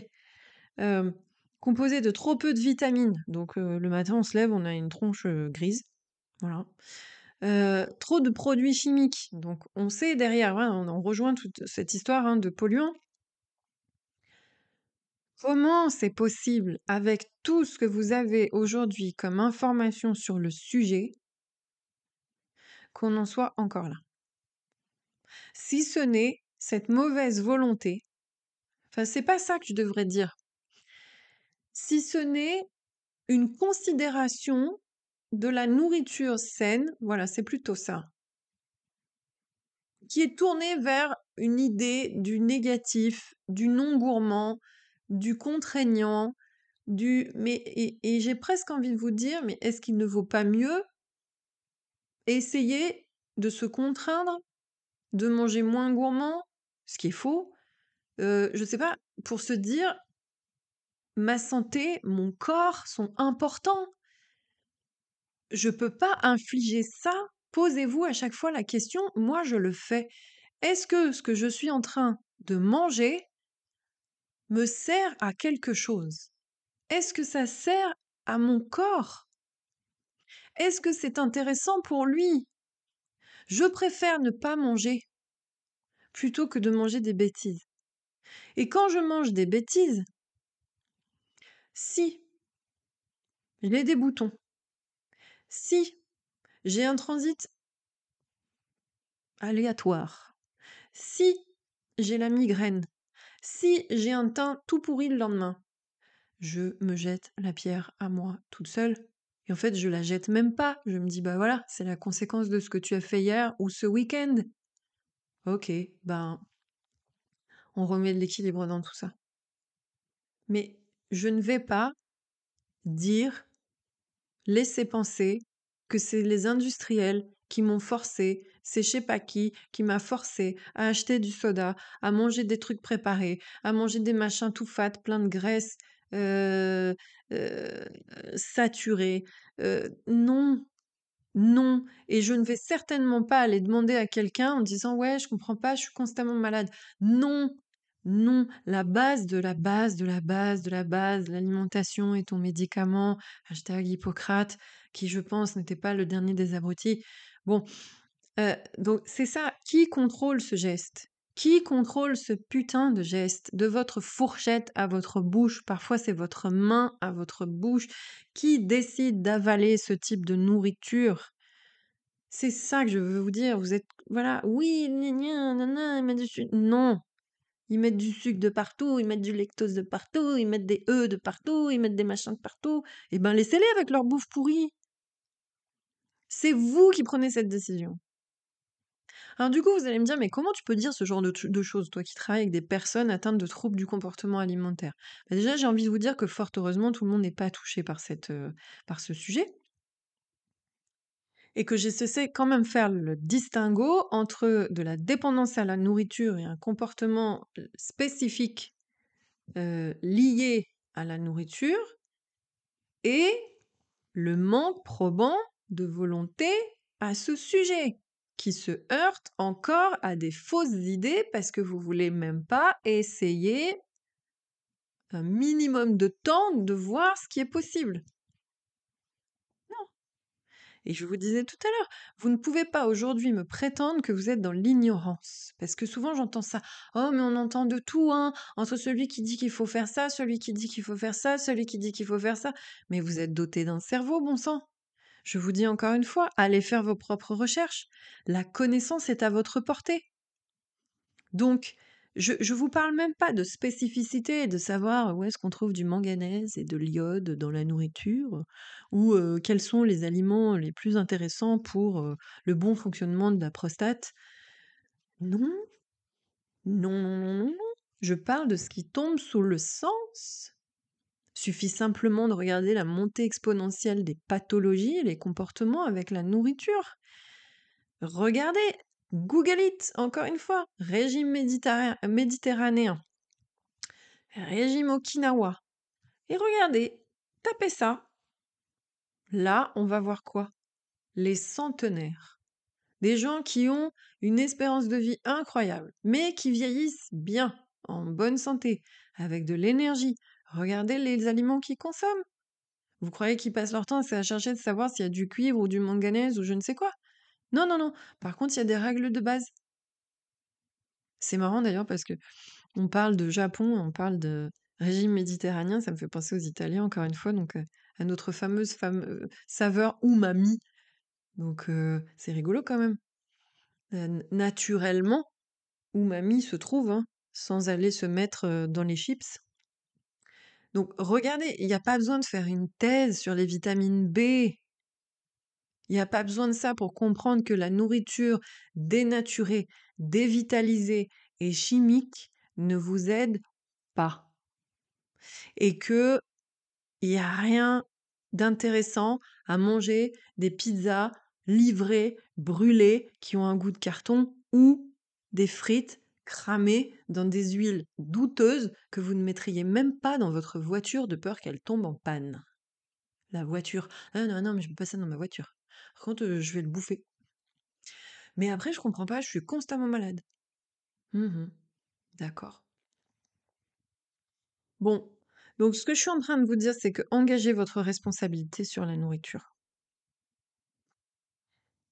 Composée de trop peu de vitamines. Donc le matin on se lève, on a une tronche grise. Voilà. Trop de produits chimiques. Donc on sait derrière, hein, on, on rejoint toute cette histoire hein, de polluants. Comment c'est possible, avec tout ce que vous avez aujourd'hui comme information sur le sujet, qu'on en soit encore là? Si ce n'est cette mauvaise volonté. Enfin, c'est pas ça que je devrais dire. Si ce n'est une considération de la nourriture saine, voilà, c'est plutôt ça, qui est tournée vers une idée du négatif, du non gourmand, du contraignant, du mais et, j'ai presque envie de vous dire, mais est-ce qu'il ne vaut pas mieux essayer de se contraindre, de manger moins gourmand, ce qui est faux, euh, je sais pas, pour se dire ma santé, mon corps sont importants. Je peux pas infliger ça. Posez-vous à chaque fois la question, moi je le fais. Est-ce que ce que je suis en train de manger me sert à quelque chose? Est-ce que ça sert à mon corps? Est-ce que c'est intéressant pour lui? Je préfère ne pas manger plutôt que de manger des bêtises. Et quand je mange des bêtises, si j'ai des boutons, si j'ai un transit aléatoire, si j'ai la migraine, si j'ai un teint tout pourri le lendemain, je me jette la pierre à moi toute seule. Et en fait, je la jette même pas. Je me dis, bah voilà, c'est la conséquence de ce que tu as fait hier ou ce week-end. Ok, ben, on remet de l'équilibre dans tout ça. Mais je ne vais pas dire, laisser penser que c'est les industriels qui m'ont forcé, c'est je sais pas qui, qui m'a forcé à acheter du soda, à manger des trucs préparés, à manger des machins tout fat, plein de graisse, euh, euh. Euh, non, non, et je ne vais certainement pas aller demander à quelqu'un en disant ouais, je comprends pas, je suis constamment malade. Non, non, la base de la base de la base de la base, l'alimentation est ton médicament. Hashtag Hippocrate, qui je pense n'était pas le dernier des abrutis. Bon, donc c'est ça. Qui contrôle ce geste? Qui contrôle ce putain de geste De votre fourchette à votre bouche, parfois c'est votre main à votre bouche. Qui décide d'avaler ce type de nourriture C'est ça que je veux vous dire. Vous êtes, voilà, oui, non, ils mettent du sucre de partout, ils mettent du lactose de partout, ils mettent des œufs de partout, ils mettent des machins de partout. Eh ben laissez-les avec leur bouffe pourrie. C'est vous qui prenez cette décision. Alors du coup, vous allez me dire, mais comment tu peux dire ce genre de, choses, toi qui travailles avec des personnes atteintes de troubles du comportement alimentaire? Bah, Déjà, j'ai envie de vous dire que fort heureusement, tout le monde n'est pas touché par, cette, euh, par ce sujet. Et que j'ai cessé quand même faire le distinguo entre de la dépendance à la nourriture et un comportement spécifique lié à la nourriture et le manque probant de volonté à ce sujet qui se heurte encore à des fausses idées parce que vous voulez même pas essayer un minimum de temps de voir ce qui est possible. Et je vous disais tout à l'heure, vous ne pouvez pas aujourd'hui me prétendre que vous êtes dans l'ignorance. Parce que souvent j'entends ça. Oh, mais on entend de tout, hein, entre celui qui dit qu'il faut faire ça, celui qui dit qu'il faut faire ça, celui qui dit qu'il faut faire ça. Mais vous êtes doté d'un cerveau, bon sang. Je vous dis encore une fois, allez faire vos propres recherches. La connaissance est à votre portée. Donc, je ne vous parle même pas de spécificité, de savoir où est-ce qu'on trouve du manganèse et de l'iode dans la nourriture, ou quels sont les aliments les plus intéressants pour le bon fonctionnement de la prostate. Non, non, non, non, non. Je parle de ce qui tombe sous le sens. Suffit simplement de regarder la montée exponentielle des pathologies et les comportements avec la nourriture. Regardez, Google it, encore une fois. Régime méditerranéen. Régime Okinawa. Et regardez, tapez ça. Là, on va voir quoi? Les centenaires. Des gens qui ont une espérance de vie incroyable, mais qui vieillissent bien, en bonne santé, avec de l'énergie. Regardez les aliments qu'ils consomment. Vous croyez qu'ils passent leur temps à chercher de savoir s'il y a du cuivre ou du manganèse ou je ne sais quoi? Non, non, non. Par contre, il y a des règles de base. C'est marrant d'ailleurs parce que on parle de Japon, on parle de régime méditerranéen, ça me fait penser aux Italiens encore une fois, donc euh, à notre fameuse euh, saveur umami. Donc euh, c'est rigolo quand même. naturellement, où mamie se trouve, hein, sans aller se mettre dans les chips. Donc regardez, il n'y a pas besoin de faire une thèse sur les vitamines B. Il n'y a pas besoin de ça pour comprendre que la nourriture dénaturée, dévitalisée et chimique ne vous aide pas. Et que il n'y a rien d'intéressant à manger des pizzas livrées, brûlées, qui ont un goût de carton ou des frites cramées dans des huiles douteuses que vous ne mettriez même pas dans votre voiture de peur qu'elle tombe en panne. La voiture. Ah non, non, mais je ne peux pas ça dans ma voiture. Par contre, je vais le bouffer. Mais après, je comprends pas, je suis constamment malade. Mmh D'accord. Bon, donc ce que je suis en train de vous dire, c'est que engagez votre responsabilité sur la nourriture.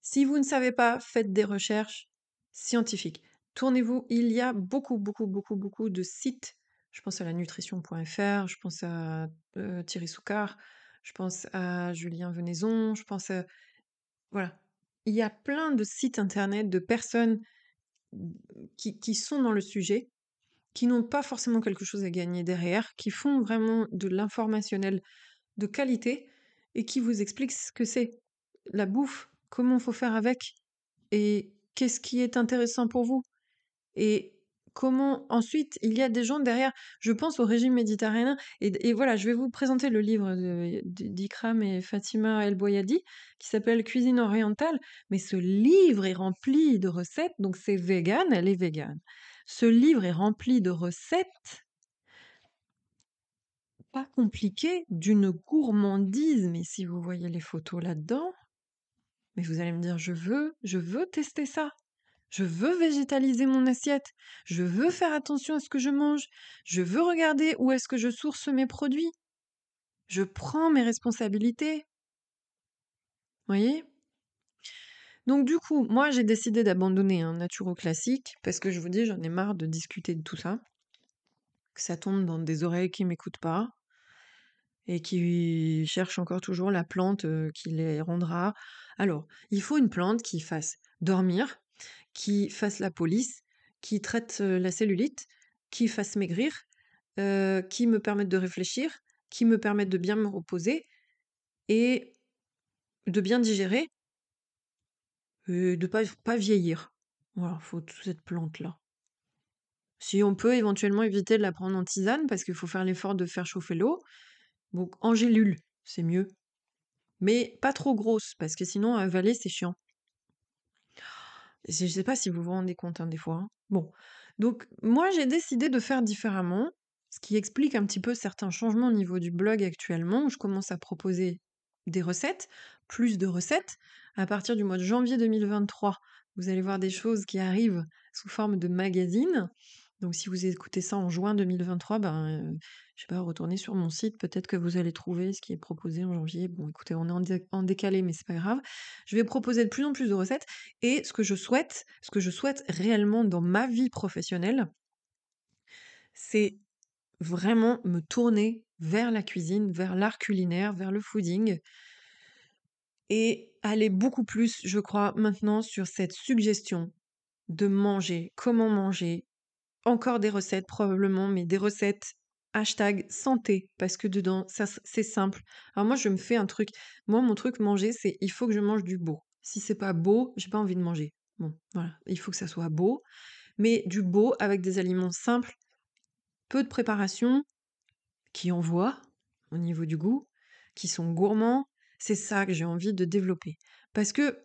Si vous ne savez pas, faites des recherches scientifiques. Tournez-vous, il y a beaucoup, beaucoup, beaucoup, beaucoup de sites. Je pense à la nutrition.fr, je pense à euh, Thierry Soucard, je pense à Julien Venaison, je pense à... Voilà. Il y a plein de sites internet de personnes qui, sont dans le sujet qui n'ont pas forcément quelque chose à gagner derrière, qui font vraiment de l'informationnel de qualité et qui vous expliquent ce que c'est la bouffe, comment faut faire avec et qu'est-ce qui est intéressant pour vous. Et comment ensuite il y a des gens derrière, je pense au régime méditerranéen, et, voilà, je vais vous présenter le livre d'Ikram et Fatima El Boyadi qui s'appelle Cuisine orientale, mais ce livre est rempli de recettes, donc c'est vegan, elle est vegan. Ce livre est rempli de recettes pas compliquées, d'une gourmandise, mais si vous voyez les photos là-dedans, mais vous allez me dire, je veux, je veux tester ça. Je veux végétaliser mon assiette. Je veux faire attention à ce que je mange. Je veux regarder où est-ce que je source mes produits. Je prends mes responsabilités. Voyez? Donc du coup, moi j'ai décidé d'abandonner un naturo classique parce que je vous dis, j'en ai marre de discuter de tout ça. Que ça tombe dans des oreilles qui m'écoutent pas et qui cherchent encore toujours la plante euh, qui les rendra. Alors, il faut une plante qui fasse dormir, qui fasse la police, qui traite la cellulite, qui fasse maigrir, qui me permette de réfléchir, qui me permette de bien me reposer et de bien digérer et de pas pas vieillir. Voilà, faut toute cette plante-là. Si on peut éventuellement éviter de la prendre en tisane, parce qu'il faut faire l'effort de faire chauffer l'eau, donc en gélule, c'est mieux. Mais pas trop grosse, parce que sinon avaler, c'est chiant. Je sais pas si vous vous rendez compte hein, des fois. Hein. Bon, donc moi j'ai décidé de faire différemment, ce qui explique un petit peu certains changements au niveau du blog actuellement, où je commence à proposer des recettes, plus de recettes. À partir du mois de janvier 2023, vous allez voir des choses qui arrivent sous forme de magazine. Donc si vous écoutez ça en juin 2023, ben, euh, je sais pas, retournez sur mon site, peut-être que vous allez trouver ce qui est proposé en janvier. Bon, écoutez, on est en, décalé, mais c'est pas grave. Je vais proposer de plus en plus de recettes. Et ce que je souhaite, ce que je souhaite réellement dans ma vie professionnelle, c'est vraiment me tourner vers la cuisine, vers l'art culinaire, vers le fooding, et aller beaucoup plus, je crois, maintenant sur cette suggestion de manger, comment manger, encore des recettes probablement, mais des recettes hashtag santé, parce que dedans, ça, c'est simple. Alors moi, je me fais un truc, moi, mon truc manger, c'est il faut que je mange du beau. Si c'est pas beau, j'ai pas envie de manger. Bon, voilà, il faut que ça soit beau, mais du beau avec des aliments simples, peu de préparation, qui envoient au niveau du goût, qui sont gourmands. C'est ça que j'ai envie de développer. Parce que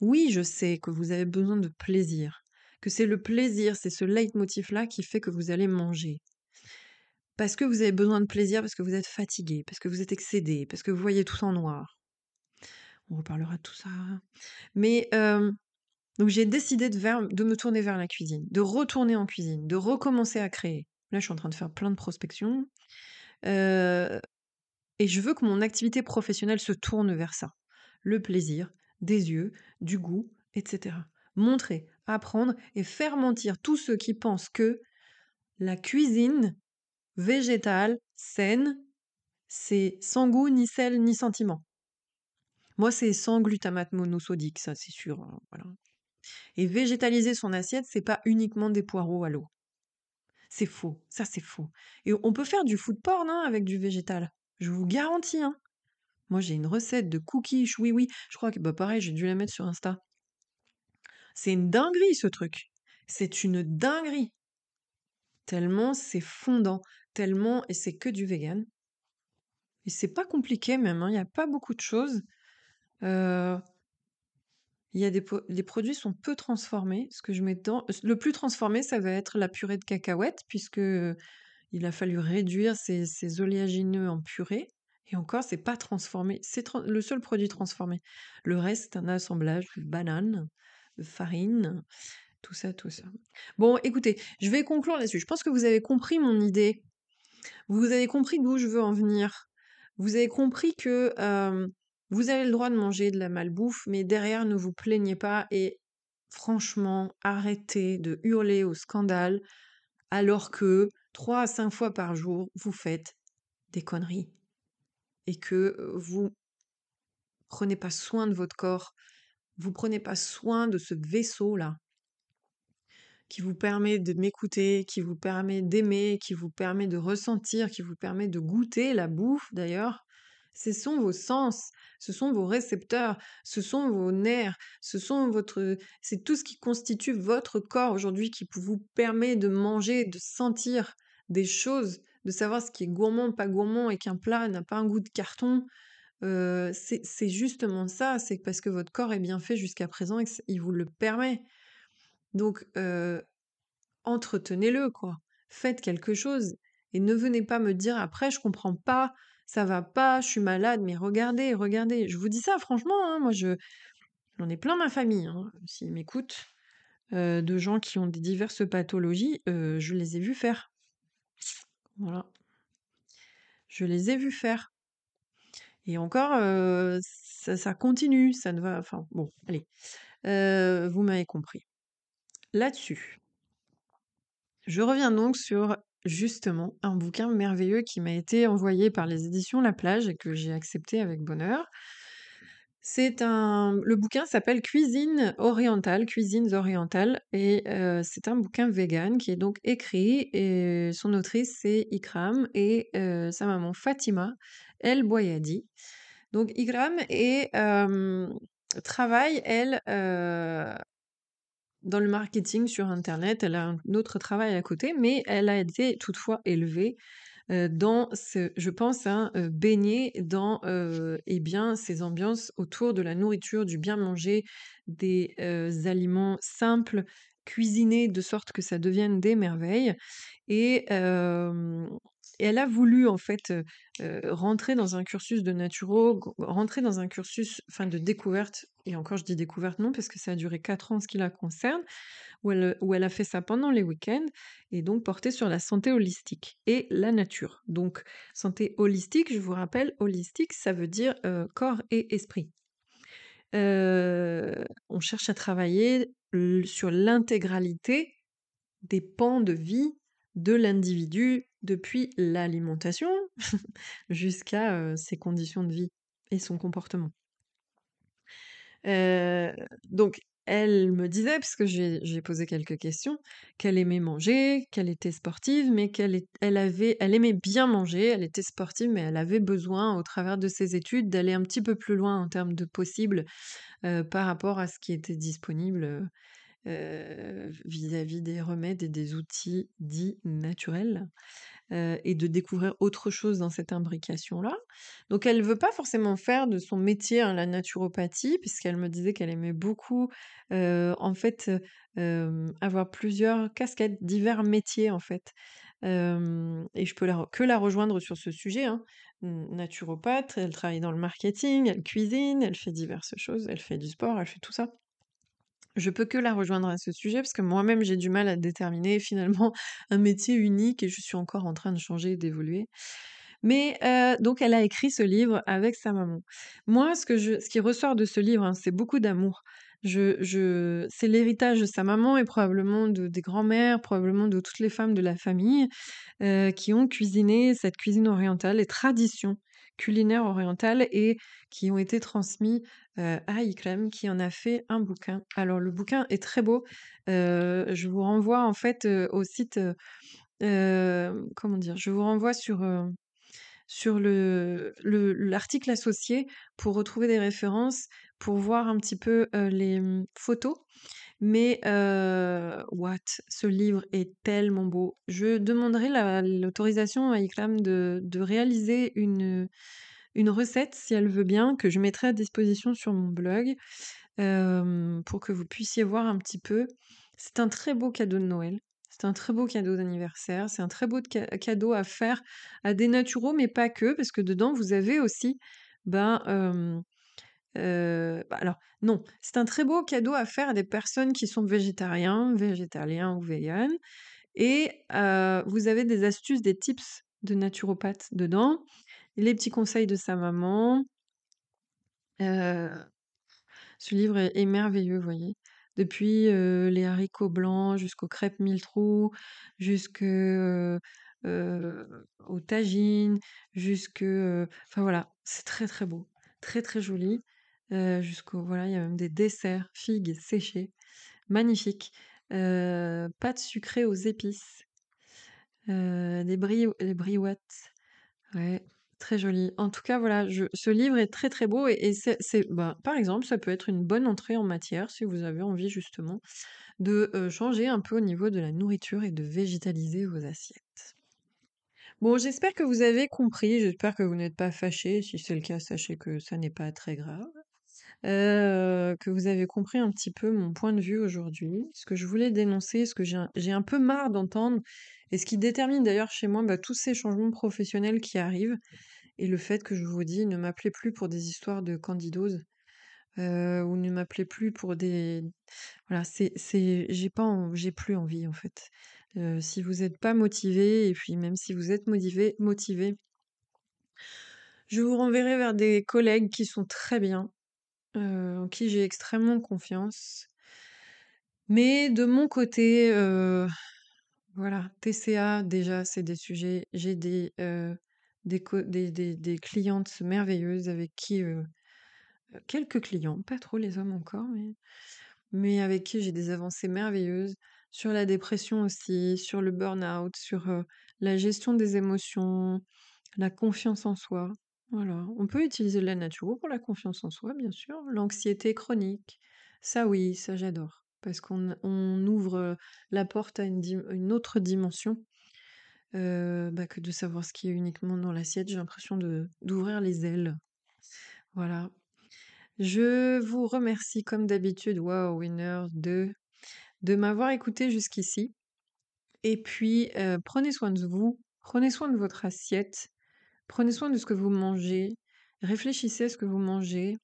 oui, je sais que vous avez besoin de plaisir, que c'est le plaisir, c'est ce leitmotiv-là qui fait que vous allez manger. Parce que vous avez besoin de plaisir, parce que vous êtes fatigué, parce que vous êtes excédé, parce que vous voyez tout en noir. On reparlera de tout ça. Mais donc j'ai décidé de, me tourner vers la cuisine, de retourner en cuisine, de recommencer à créer. Là, je suis en train de faire plein de prospection. et je veux que mon activité professionnelle se tourne vers ça. Le plaisir, des yeux, du goût, etc. Montrer, apprendre et faire mentir tous ceux qui pensent que la cuisine végétale, saine, c'est sans goût, ni sel, ni sentiment. Moi, c'est sans glutamate monosodique, ça, c'est sûr. Hein. Et végétaliser son assiette, c'est pas uniquement des poireaux à l'eau. C'est faux, ça c'est faux. Et on peut faire du food porn hein, avec du végétal. Je vous garantis. Hein. Moi j'ai une recette de cookies, oui oui. Je crois que bah pareil, j'ai dû la mettre sur Insta. C'est une dinguerie ce truc. C'est une dinguerie. Tellement c'est fondant, tellement et c'est que du vegan. Et c'est pas compliqué même, hein, il n'y a pas beaucoup de choses. Euh, y a des les produits sont peu transformés. Ce que je mets dedans, le plus transformé, ça va être la purée de cacahuètes, puisque il a fallu réduire ces, oléagineux en purée. Et encore, c'est pas transformé. C'est le seul produit transformé. Le reste, c'est un assemblage de bananes, farine, tout ça, tout ça. Bon, écoutez, je vais conclure là-dessus. Je pense que vous avez compris mon idée. Vous avez compris d'où je veux en venir. Vous avez compris que vous avez le droit de manger de la malbouffe, mais derrière, ne vous plaignez pas et franchement, arrêtez de hurler au scandale alors que trois à cinq fois par jour, vous faites des conneries et que vous prenez pas soin de votre corps, vous prenez pas soin de ce vaisseau-là qui vous permet de m'écouter, qui vous permet d'aimer, qui vous permet de ressentir, qui vous permet de goûter la bouffe d'ailleurs. Ce sont vos sens, ce sont vos récepteurs, ce sont vos nerfs, ce sont votre, c'est tout ce qui constitue votre corps aujourd'hui qui vous permet de manger, de sentir des choses, de savoir ce qui est gourmand, pas gourmand et qu'un plat n'a pas un goût de carton. C'est justement ça, c'est parce que votre corps est bien fait jusqu'à présent et qu'il vous le permet. Donc, entretenez-le, quoi. Faites quelque chose. Et ne venez pas me dire après, je comprends pas, ça va pas, je suis malade, mais regardez, regardez. Je vous dis ça franchement, hein, moi je j'en ai plein ma famille, hein, s'ils m'écoutent, de gens qui ont des diverses pathologies, je les ai vus faire. Voilà. Je les ai vus faire. Et encore, ça, continue, ça ne va. Enfin, bon, allez. vous m'avez compris. Là-dessus, je reviens donc sur justement un bouquin merveilleux qui m'a été envoyé par les éditions La Plage et que j'ai accepté avec bonheur. C'est un, le bouquin s'appelle Cuisine orientale, cuisines orientales, et c'est un bouquin vegan qui est donc écrit et son autrice c'est Ikram et sa maman Fatima El Boyadi. Donc euh, travaille elle dans le marketing sur Internet. Elle a un autre travail à côté, mais elle a été toutefois élevée dans je pense, hein, baignée dans eh bien, ces ambiances autour de la nourriture, du bien manger, des aliments simples, cuisinés de sorte que ça devienne des merveilles. Et, elle a voulu en fait rentrer dans un cursus de naturo, rentrer dans un cursus enfin, de découverte et encore je dis découverte non, parce que ça a duré quatre ans ce qui la concerne, où elle, où elle a fait ça pendant les week-ends, et donc porté sur la santé holistique et la nature. Donc santé holistique, je vous rappelle, holistique, ça veut dire corps et esprit. On cherche à travailler sur l'intégralité des pans de vie de l'individu depuis l'alimentation jusqu'à euh, ses conditions de vie et son comportement. Donc elle me disait, parce que j'ai posé quelques questions, qu'elle aimait manger, qu'elle était sportive, mais qu'elle elle avait elle aimait bien manger, elle était sportive, mais elle avait besoin, au travers de ses études, d'aller un petit peu plus loin en termes de possible, par rapport à ce qui était disponible, vis-à-vis des remèdes et des outils dits naturels. Euh, et de découvrir autre chose dans cette imbrication-là. Donc elle ne veut pas forcément faire de son métier hein, la naturopathie, puisqu'elle me disait qu'elle aimait beaucoup euh, en fait euh, avoir plusieurs casquettes, divers métiers en fait. et je peux que la rejoindre sur ce sujet. Hein. Naturopathe, elle travaille dans le marketing, elle cuisine, elle fait diverses choses, elle fait du sport, elle fait tout ça. Je peux que la rejoindre à ce sujet parce que moi-même j'ai du mal à déterminer finalement un métier unique et je suis encore en train de changer, d'évoluer. Mais euh, donc elle a écrit ce livre avec sa maman. Moi, ce, que je, ce qui ressort de ce livre, hein, c'est beaucoup d'amour. Je, je, c'est l'héritage de sa maman et probablement de, des grands-mères, probablement de toutes les femmes de la famille euh, qui ont cuisiné cette cuisine orientale, les traditions culinaires orientales et qui ont été transmis à Ikram, qui en a fait un bouquin. Alors le bouquin est très beau. je vous renvoie en fait au site. comment dire Je vous renvoie sur sur le l'article associé pour retrouver des références, pour voir un petit peu les mmh, photos. Mais what, ce livre est tellement beau. Je demanderai l'autorisation à Iklam de, de réaliser une, une recette, si elle veut bien, que je mettrai à disposition sur mon blog, pour que vous puissiez voir un petit peu. C'est un très beau cadeau de Noël. C'est un très beau cadeau d'anniversaire. C'est un très beau cadeau à faire à des naturaux, mais pas que, parce que dedans, vous avez aussi, ben, bah, alors, non, c'est un très beau cadeau à faire à des personnes qui sont végétariens, végétaliens ou véganes. Et vous avez des astuces, des tips de naturopathe dedans, les petits conseils de sa maman. ce livre est, merveilleux, vous voyez depuis les haricots blancs jusqu'aux crêpes mille trous, jusqu'au au tagine, jusque enfin voilà, c'est très très beau, très très joli. Jusqu'au voilà, il y a même des desserts, figues séchées, magnifiques. pâtes sucrées aux épices, des bri des briouettes. Très joli. En tout cas, voilà, ce livre est très très beau et, c'est, bah, par exemple, ça peut être une bonne entrée en matière si vous avez envie justement de euh, changer un peu au niveau de la nourriture et de végétaliser vos assiettes. Bon, j'espère que vous avez compris, j'espère que vous n'êtes pas fâchés. Si c'est le cas, sachez que ça n'est pas très grave. Euh, que vous avez compris un petit peu mon point de vue aujourd'hui, ce que je voulais dénoncer, ce que j'ai un, peu marre d'entendre, et ce qui détermine d'ailleurs chez moi bah, tous ces changements professionnels qui arrivent, et le fait que je vous dis, ne m'appelez plus pour des histoires de candidose, euh, ou ne m'appelez plus pour des... Voilà, c'est, c'est, j'ai pas, j'ai plus envie en fait. Euh, si vous n'êtes pas motivé, et puis même si vous êtes motivé, motivé, je vous renverrai vers des collègues qui sont très bien, en qui j'ai extrêmement confiance. Mais de mon côté, voilà, TCA, déjà, c'est des sujets. J'ai des, des, clientes merveilleuses avec qui. quelques clients, pas trop les hommes encore, mais, mais avec qui j'ai des avancées merveilleuses. Sur la dépression aussi, sur le burn-out, sur la gestion des émotions, la confiance en soi. Voilà, on peut utiliser la nature pour la confiance en soi, bien sûr. L'anxiété chronique, ça oui, ça j'adore, parce qu'on ouvre la porte à une, autre dimension bah, que de savoir ce qui est uniquement dans l'assiette. J'ai l'impression d'ouvrir les ailes. Voilà. Je vous remercie comme d'habitude, wow, winner, de, de m'avoir écouté jusqu'ici. Et puis, prenez soin de vous, prenez soin de votre assiette. Prenez soin de ce que vous mangez, réfléchissez à ce que vous mangez.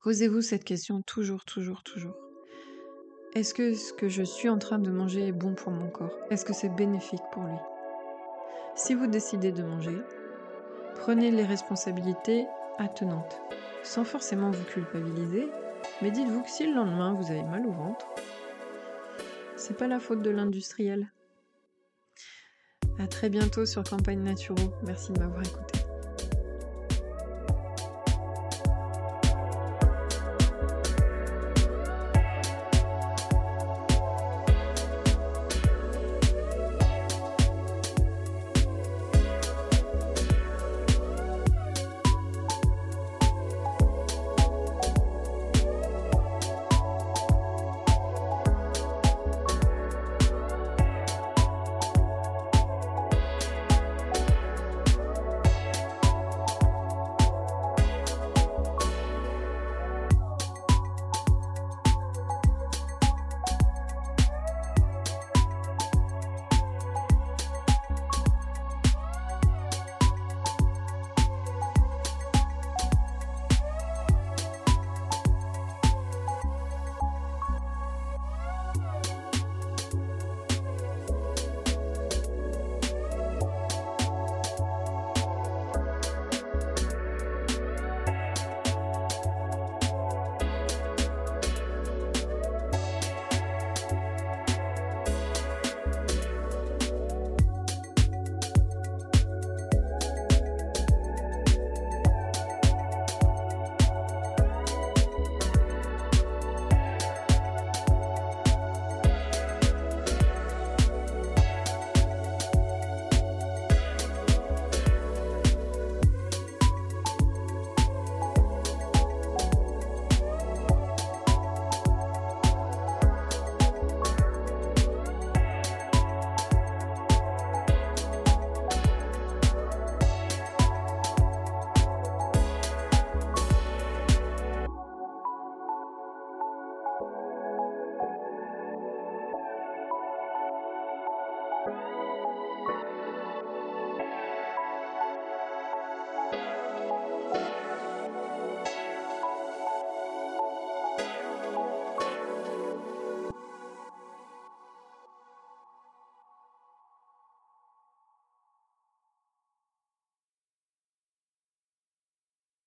Posez-vous cette question toujours, toujours, toujours. Est-ce que ce que je suis en train de manger est bon pour mon corps? Est-ce que c'est bénéfique pour lui? Si vous décidez de manger, prenez les responsabilités attenantes, sans forcément vous culpabiliser, mais dites-vous que si le lendemain vous avez mal au ventre, c'est pas la faute de l'industriel, à très bientôt sur Campagne Naturo. Merci de m'avoir écouté.